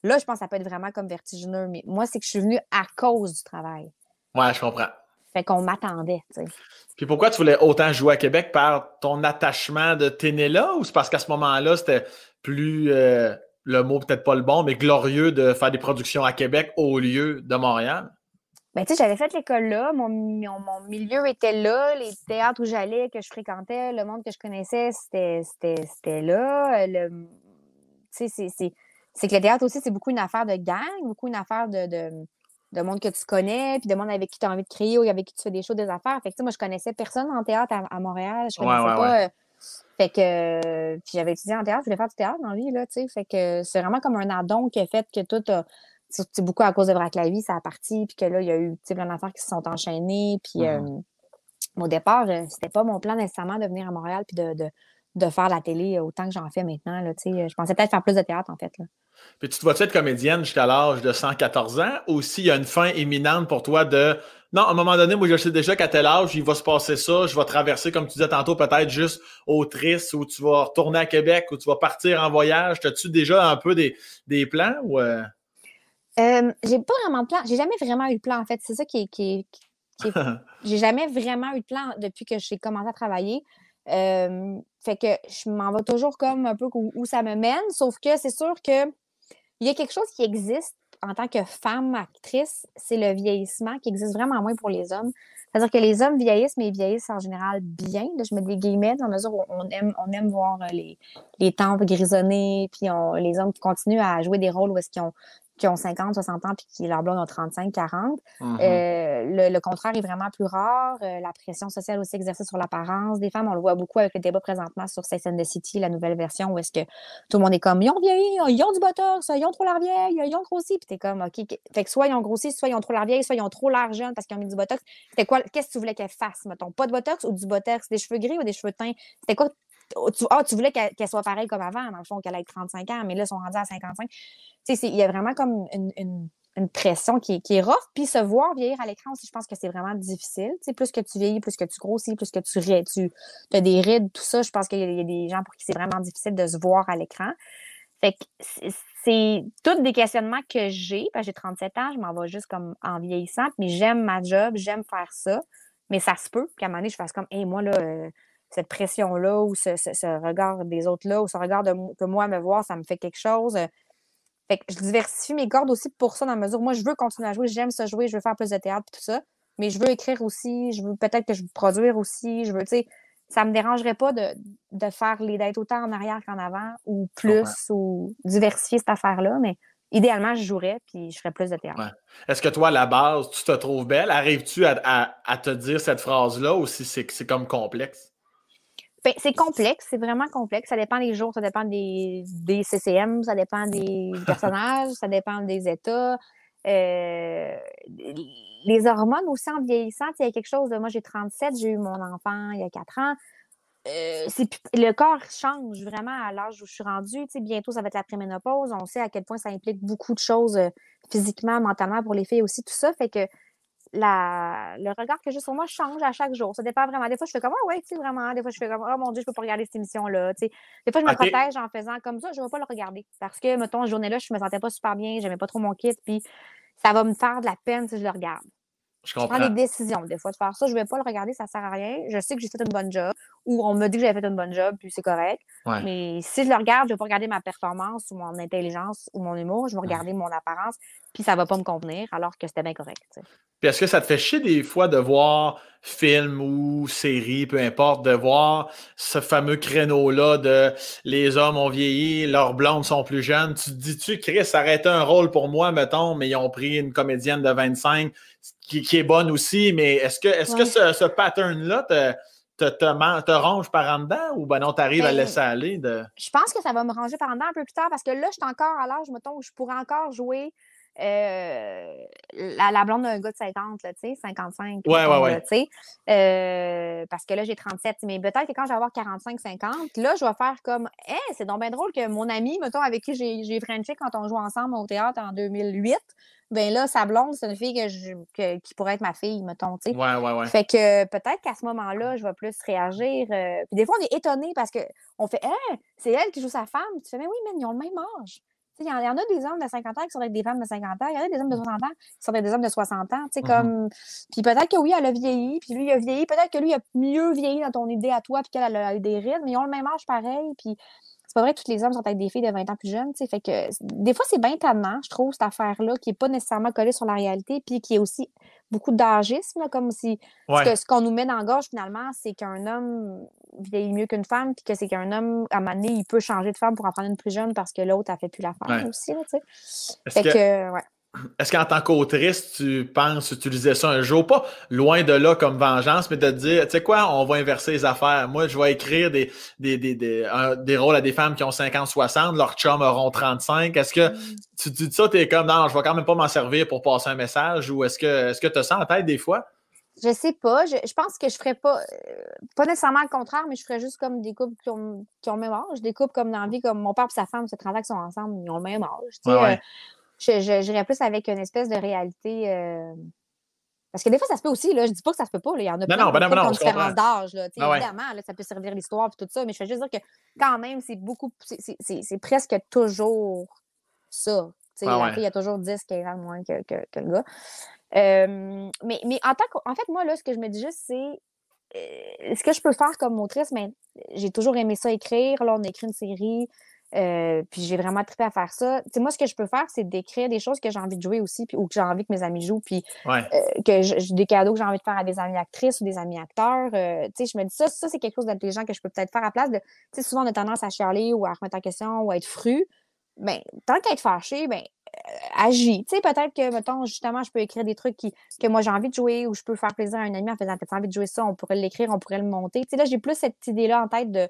Là, je pense que ça peut être vraiment comme vertigineux. Mais moi, c'est que je suis venue à cause du travail. Ouais, je comprends. Fait qu'on m'attendait, tu sais. Puis pourquoi tu voulais autant jouer à Québec par ton attachement de là ou c'est parce qu'à ce moment-là, c'était plus, euh, le mot peut-être pas le bon, mais glorieux de faire des productions à Québec au lieu de Montréal? Ben, tu sais, j'avais fait l'école là, mon, mon, mon milieu était là, les théâtres où j'allais, que je fréquentais, le monde que je connaissais, c'était là. euh, Le, tu sais, c'est- c'est que le théâtre aussi, c'est beaucoup une affaire de gang, beaucoup une affaire de, de, de monde que tu connais, puis de monde avec qui tu as envie de créer ou avec qui tu fais des choses, des affaires. Fait que, tu sais, moi, je connaissais personne en théâtre à, à Montréal. Je connaissais ouais, pas. euh, fait que, euh, puis j'avais étudié en théâtre, je voulais faire du théâtre dans la vie, là, tu sais. Fait que c'est vraiment comme un addon qui a fait que tout a, c'est beaucoup à cause de Vrac la vie, ça a parti, puis que là, il y a eu plein d'affaires qui se sont enchaînées. Puis Mhm. euh, au départ, euh, c'était pas mon plan nécessairement de venir à Montréal puis de, de, de faire la télé autant que j'en fais maintenant. Là, je pensais peut-être faire plus de théâtre, en fait. Là. Puis tu te vois-tu être comédienne jusqu'à l'âge de 114 ans ou s'il y a une fin imminente pour toi de non, à un moment donné, moi je sais déjà qu'à tel âge, il va se passer ça, je vais traverser, comme tu disais tantôt, peut-être juste autrice ou tu vas retourner à Québec ou tu vas partir en voyage. As-tu déjà un peu des, des plans ou euh, Euh, j'ai pas vraiment de plan. J'ai jamais vraiment eu de plan, en fait. C'est ça qui est. Qui [laughs] J'ai jamais vraiment eu de plan depuis que j'ai commencé à travailler. Euh, fait que je m'en vais toujours comme un peu où, ça me mène, sauf que c'est sûr que il y a quelque chose qui existe en tant que femme actrice, c'est le vieillissement qui existe vraiment moins pour les hommes. C'est-à-dire que les hommes vieillissent, mais ils vieillissent en général bien. Je mets des guillemets dans la mesure où on aime, on aime voir euh, les, les tempes grisonnés, puis les hommes qui continuent à jouer des rôles où est-ce qu'ils ont qui ont 50, 60 ans, puis qui leur blonde ont 35, 40. Mhm. Euh, le, le contraire est vraiment plus rare. Euh, la pression sociale aussi exercée sur l'apparence des femmes, on le voit beaucoup avec le débat présentement sur Sex and the City, la nouvelle version, où est-ce que tout le monde est comme, ils ont vieilli, ils ont du botox, ils ont trop l'air vieille, ils ont grossi. Puis t'es comme, OK. Fait que soit ils ont grossi, soit ils ont trop l'air vieille, soit ils ont trop l'air jeune parce qu'ils ont mis du botox. C'était quoi, qu'est-ce que tu voulais qu'elle fasse, mettons? Pas de botox ou du botox? Des cheveux gris ou des cheveux teints? C'était quoi? Tu, ah, tu voulais qu'elle soit pareille comme avant, dans le fond, qu'elle ait 35 ans, mais là, ils sont rendus à 55. Tu sais, il y a vraiment comme une, pression qui est, rough. Puis se voir vieillir à l'écran aussi, je pense que c'est vraiment difficile. Tu sais, plus que tu vieillis, plus que tu grossis, plus que tu, tu as des rides, tout ça, je pense qu'il y, a- des gens pour qui c'est vraiment difficile de se voir à l'écran. Fait que c'est- tous des questionnements que j'ai. J'ai 37 ans, je m'en vais juste comme en vieillissant. Mais j'aime ma job, j'aime faire ça. Mais ça se peut qu'à un moment donné, je fasse comme, hey, moi, là, euh, cette pression-là, ou ce, ce- ce regard des autres-là, ou ce regard de, que moi me voir, ça me fait quelque chose. Euh, Fait que je diversifie mes cordes aussi pour ça, dans la mesure où moi, je veux continuer à jouer, j'aime ça jouer, je veux faire plus de théâtre et tout ça. Mais je veux écrire aussi, je veux peut-être que je veux produire aussi, je veux, tu sais, ça me dérangerait pas de, de faire les d'être autant en arrière qu'en avant, ou plus, ou diversifier cette affaire-là. Mais idéalement, je jouerais, puis je ferais plus de théâtre. Ouais. Est-ce que toi, à la base, tu te trouves belle? Arrives-tu à, à- à te dire cette phrase-là ou si c'est c'est comme complexe? C'est complexe, c'est vraiment complexe. Ça dépend des jours, ça dépend des, des CCM, ça dépend des personnages, ça dépend des états. Euh, les hormones aussi en vieillissant, il y a quelque chose de moi j'ai 37, j'ai eu mon enfant il y a 4 ans. Euh, le corps change vraiment à l'âge où je suis rendue. Tu sais, bientôt, ça va être la préménopause. On sait à quel point ça implique beaucoup de choses euh, physiquement, mentalement pour les filles aussi, tout ça. Fait que la, le regard que j'ai sur moi change à chaque jour. Ça dépend vraiment. Des fois, je fais comme, ah ouais, tu sais, vraiment. Des fois, je fais comme, oh mon Dieu, je peux pas regarder cette émission-là. Des fois, je me protège en faisant comme ça, je ne vais pas le regarder. Parce que, mettons, cette journée-là, je me sentais pas super bien, j'aimais pas trop mon kit, puis ça va me faire de la peine si je le regarde. Je Je prends comprends. des décisions, des fois, de faire ça. Je vais pas le regarder, ça sert à rien. Je sais que j'ai fait une bonne job, ou on me dit que j'avais fait une bonne job, puis c'est correct. Ouais. Mais si je le regarde, je vais pas regarder ma performance ou mon intelligence ou mon humour, je vais regarder mon apparence, puis ça va pas me convenir, alors que c'était bien correct. Puis est-ce que ça te fait chier des fois de voir film ou série, peu importe, de voir ce fameux créneau-là de les hommes ont vieilli, leurs blondes sont plus jeunes. Tu te dis-tu, Chris, été un rôle pour moi, mettons, mais ils ont pris une comédienne de 25 qui, qui est bonne aussi, mais est-ce que, est-ce que ce, ce pattern-là te, te, te, ronge par en dedans ou ben non, tu arrives à Ben, laisser aller de. Je pense que ça va me ranger par en dedans un peu plus tard parce que là, je suis encore à l'âge, mettons, où je pourrais encore jouer euh, la, la blonde d'un gars de 50, là, tu sais, 55. Ouais, ouais, ouais. là, tu sais. Euh, parce que là, j'ai 37. Mais peut-être que quand je vais avoir 45, 50, là, je vais faire comme, hé, c'est donc bien drôle que mon ami, mettons, avec qui j'ai Frenché quand on joue ensemble au théâtre en 2008, ben là, sa blonde, c'est une fille que je- que- qui pourrait être ma fille, mettons, tu sais. Ouais, ouais, ouais. Fait que peut-être qu'à ce moment-là, je vais plus réagir. euh, Puis des fois, on est étonné parce qu'on fait Hein, c'est elle qui joue sa femme. Tu fais Mais oui, mais ils ont le même âge. Il y, en- il y en a des hommes de 50 ans qui sont avec des femmes de 50 ans. Il y en a des hommes de 60 ans qui sont avec des hommes de 60 ans. Mhm. comme... Puis peut-être que oui, elle a vieilli, puis lui, il a vieilli. Peut-être que lui, il a mieux vieilli dans ton idée à toi, puis qu'elle elle a eu des rides, mais ils ont le même âge pareil. Puis c'est pas vrai que tous les hommes sont avec des filles de 20 ans plus jeunes. tu sais. Fait que des fois, c'est bien tannant, je trouve, cette affaire-là, qui n'est pas nécessairement collée sur la réalité, puis qui est aussi beaucoup d'âgisme, comme si Ouais. ce que- ce qu'on nous met dans la gorge, finalement, c'est qu'un homme vieillit mieux qu'une femme, puis que c'est qu'un homme, à un moment donné, il peut changer de femme pour en prendre une plus jeune parce que l'autre, a fait plus l'affaire Ouais. aussi, tu sais. Fait que- que, ouais. Est-ce qu'en tant qu'autrice, tu penses utiliser ça un jour? Pas loin de là comme vengeance, mais de te dire, tu sais quoi, on va inverser les affaires. Moi, je vais écrire des, des, des, des, un- des rôles à des femmes qui ont 50, 60, leurs chums auront 35. Est-ce que Mm. tu dis ça, tu es comme, non, je vais quand même pas m'en servir pour passer un message ou est-ce que est-ce que tu as ça en tête des fois? Je sais pas. Je, je pense que je ferais pas, euh, pas nécessairement le contraire, mais je ferais juste comme des couples qui ont, qui ont le même âge. Des couples comme dans la vie, comme mon père et sa femme, se 30 ans qui sont ensemble, ils ont le même âge. tu sais, Ouais, ouais. euh, je- je- J'irais plus avec une espèce de réalité. euh, Parce que des fois, ça se peut aussi. Là. Je dis pas que ça se peut pas. là. Il y en a plein non, ben de non, ben différence d'âge. là. Ah ouais. Évidemment, là, ça peut servir l'histoire et tout ça, mais je fais juste dire que quand même, c'est beaucoup. c'est- c'est- C'est c'est presque toujours ça. Ah ouais. fille a toujours 10, 15 ans moins que, que, que le gars. Euh, mais, mais en tant que, en fait, moi, là, ce que je me dis juste, c'est euh, ce que je peux faire comme autrice, mais j'ai toujours aimé ça écrire. Là, on a écrit une série. Euh, puis j'ai vraiment trippé à faire ça. Tu sais, moi, ce que je peux faire, c'est d'écrire des choses que j'ai envie de jouer aussi, puis, ou que j'ai envie que mes amis jouent, puis Ouais. euh, que je- j'ai des cadeaux que j'ai envie de faire à des amis actrices ou des amis acteurs. euh, tu sais, je me dis ça, ça c'est quelque chose d'intelligent que je peux peut-être faire à la place de. Tu sais, souvent on a tendance à chialer ou à remettre en question ou à être fru. Ben, tant qu'à être fâché, ben, agis. Tu sais, peut-être que, mettons, justement, je peux écrire des trucs qui, que moi j'ai envie de jouer ou je peux faire plaisir à un ami en faisant peut-être envie de jouer ça, on pourrait l'écrire, on pourrait le monter. Tu sais, là, j'ai plus cette idée-là en tête de,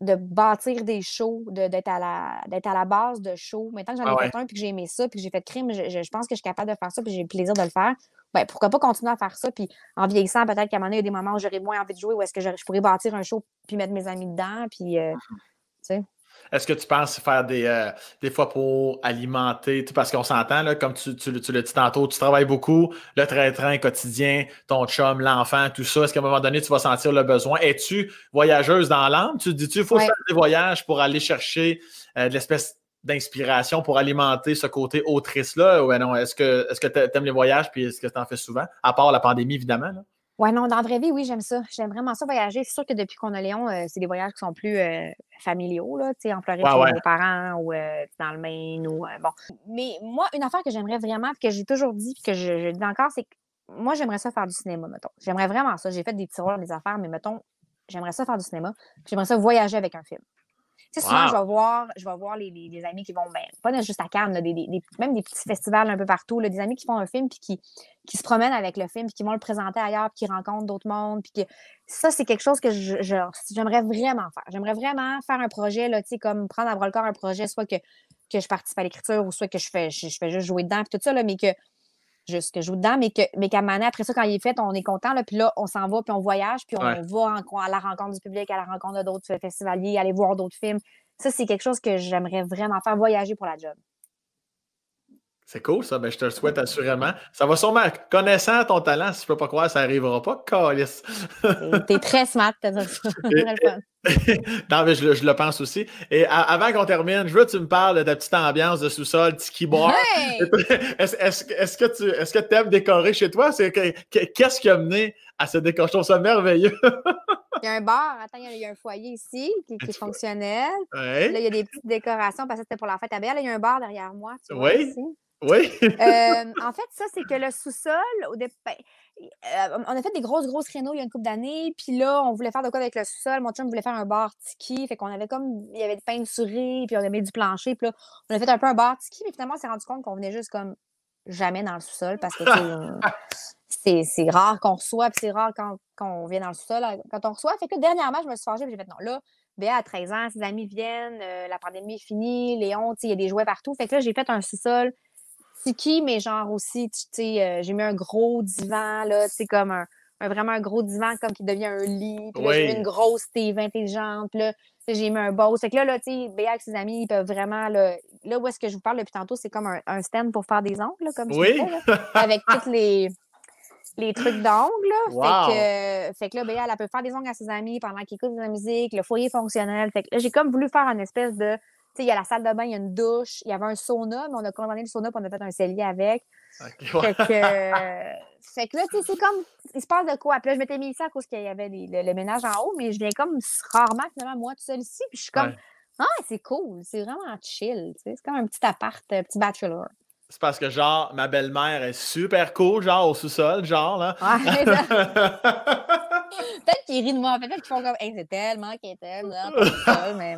de bâtir des shows, d'être à, la, à la base de shows. Maintenant que j'en ai Ah fait un puis que j'ai aimé ça puis que j'ai fait de crime, je, je- je pense que je suis capable de faire ça puis j'ai le plaisir de le faire. Ben, pourquoi pas continuer à faire ça? Puis en vieillissant, peut-être qu'à un moment donné, il y a des moments où j'aurais moins envie de jouer ou est-ce que je, je pourrais bâtir un show puis mettre mes amis dedans. Puis, euh, tu sais. Est-ce que tu penses faire des, euh, des fois pour alimenter, parce qu'on s'entend, là, comme tu, tu, le- tu l'as dit tantôt, tu travailles beaucoup, le train-train quotidien, ton chum, l'enfant, tout ça, est-ce qu'à un moment donné, tu vas sentir le besoin? Es-tu voyageuse dans l'âme? Tu te dis-tu, il faut Ouais. faire des voyages pour aller chercher euh, de l'espèce d'inspiration pour alimenter ce côté autrice-là? Ou non, est-ce que tu aimes les voyages puis est-ce que tu en fais souvent? À part la pandémie, évidemment. là. Ouais, non, dans la vraie vie, oui, j'aime ça. J'aime vraiment ça voyager. C'est sûr que depuis qu'on a Léon, euh, c'est des voyages qui sont plus euh, familiaux, là, tu sais, en Floride Ouais, ouais. nos parents ou euh, dans le Maine ou bon. Mais moi, une affaire que j'aimerais vraiment, que j'ai toujours dit, puis que je, je dis encore, c'est que moi, j'aimerais ça faire du cinéma, mettons. J'aimerais vraiment ça. J'ai fait des rôles, des affaires, mais mettons, j'aimerais ça faire du cinéma. J'aimerais ça voyager avec un film. Tu sais, souvent, Wow. je vais voir, je vais voir les, les- les amis qui vont, ben, pas juste à Cannes, là, des, des- même des petits festivals un peu partout, là, des amis qui font un film puis qui, qui se promènent avec le film puis qui vont le présenter ailleurs puis qui rencontrent d'autres mondes. Puis que ça, c'est quelque chose que je- je- j'aimerais vraiment faire. J'aimerais vraiment faire un projet, là, tu sais, comme prendre à bras le corps un projet, soit que, que je participe à l'écriture ou soit que je fais, je, je fais juste jouer dedans puis tout ça, là, mais que juste que je joue dedans, mais que mais qu'à un moment donné, après ça, quand il est fait, on est content, là, puis là, on s'en va, puis on voyage, puis on Ouais. va en- à la rencontre du public, à la rencontre d'autres festivaliers, aller voir d'autres films. Ça, c'est quelque chose que j'aimerais vraiment faire, voyager pour la job. C'est cool, ça. Ben, je te le souhaite assurément. Ça va sûrement, connaissant ton talent, si je peux pas croire, ça n'arrivera pas. Calice. T'es- T'es très smart, t'as dit ça. [laughs] [laughs] Non, mais je, le- je le pense aussi. Et a- avant qu'on termine, je veux que tu me parles de ta petite ambiance de sous-sol, tiki bar. Hey! [laughs] Est-ce est-ce que- est-ce que tu est-ce que aimes décorer chez toi? C'est Qu'est-ce qui a mené à ce décor? Je trouve ça merveilleux. Il y a un bar, attends, il y a- un foyer ici qui, qui est fonctionnel. Là, Oui. il y a des petites décorations parce que c'était pour la fête à Belle. Là, il y a un bar derrière moi. Tu vois, Oui. ici. Oui. Euh, en fait, ça, c'est que le sous-sol, au dé- ben, on a fait des grosses, grosses rénaux il y a une couple d'années. Puis là, on voulait faire de quoi avec le sous-sol. Mon chum voulait faire un bar tiki. Fait qu'on avait comme, il y avait des peinturés, puis on avait mis du plancher. Puis là, on a fait un peu un bar tiki. Mais finalement, on s'est rendu compte qu'on venait juste comme jamais dans le sous-sol parce que on- [laughs] c'est rare qu'on reçoit, puis c'est rare quand, qu'on vient dans le sous-sol euh, quand on reçoit. Fait que dernièrement, je me suis fâchée, puis j'ai fait non, là, Béa a 13 ans, ses amis viennent, euh, la pandémie est finie, Léon, il y a des jouets partout. Fait que là, j'ai fait un sous-sol tiki, mais genre aussi, tu sais, euh, j'ai mis un gros divan, là, tu sais, comme un, un- vraiment un gros divan, comme qui devient un lit. Puis là, j'ai Oui. mis une grosse TV intelligente. Là, j'ai mis un Bose. Fait que là, là, tu sais, Béa avec ses amis, ils peuvent vraiment, là, là où est-ce que je vous parle depuis tantôt, c'est comme un, un stand pour faire des ongles, là, comme je Oui. disais, là, avec tous [laughs] les, les trucs d'ongles, là. Wow. Fait, que, euh, fait que là, Béa, elle peut faire des ongles à ses amis pendant qu'ils écoutent de la musique, le foyer fonctionnel. Fait que là, j'ai comme voulu faire une espèce de. Il y a la salle de bain, il y a une douche, il y avait un sauna, mais on a condamné le sauna puis on a fait un cellier avec. Fait que, euh, [laughs] fait que là, tu sais, c'est comme, il se passe de quoi? Puis là, je m'étais mis ici à cause qu'il y avait les- le, le ménage en haut, mais je viens comme rarement, finalement, moi, tout seul ici. Puis je suis comme, Ouais. ah, c'est cool, c'est vraiment chill, tu sais. C'est comme un petit appart, un petit bachelor. C'est parce que, genre, ma belle-mère est super cool, genre, au sous-sol, genre, là. Ouais, [laughs] peut-être qu'ils rient de moi, en fait, peut-être qu'ils font comme, hey, c'est tellement qu'ils t'aiment, là, mais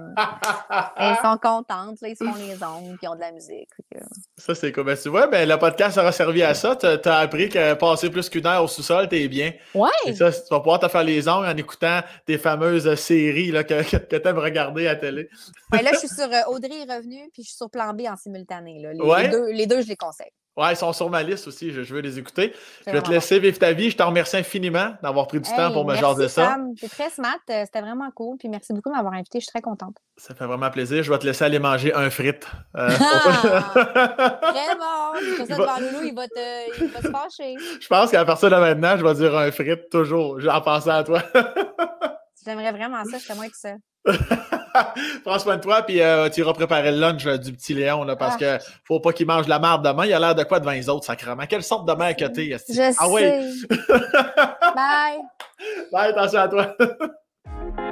ils sont contentes, là, ils se font les ongles, puis ils ont de la musique. que- ça, c'est cool. Ben, tu vois, ben, le podcast aura servi à ça. T'as as appris que passer plus qu'une heure au sous-sol, t'es bien. Ouais! Et ça, tu vas pouvoir te faire les ongles en écoutant tes fameuses séries là, que, que, que t'aimes regarder à la télé. Ouais, là, je suis sur euh, Audrey est revenue, puis je suis sur Plan B en simultané. Là. Les, deux, les deux, je les conseille. Ouais, ils sont sur ma liste aussi, je, je veux les écouter. C'est Je vais te laisser vivre ta vie. Je te remercie infiniment d'avoir pris du temps pour me jaser ça. T'es très smart. euh, C'était vraiment cool. Puis merci beaucoup de m'avoir invité. Je suis très contente. Ça fait vraiment plaisir. Je vais te laisser aller manger un frite. Euh, [laughs] Ah! Très bon. C'est pour ça Il que va- Loulou, il va, te, il va se fâcher. je pense qu'à partir de maintenant, je vais dire un frite toujours, en pensant à toi. J'aimerais vraiment ça. Je serais moins que ça. [laughs] [laughs] Prends soin de toi, puis euh, tu iras préparer le lunch euh, du petit Léon, là, parce que faut pas qu'il mange de la marde demain. Il a l'air de quoi devant les autres, sacrément? Quelle sorte de mère que t'es? esti? Je ah oui! sais. Bye. [laughs] Bye, attention à toi! [laughs]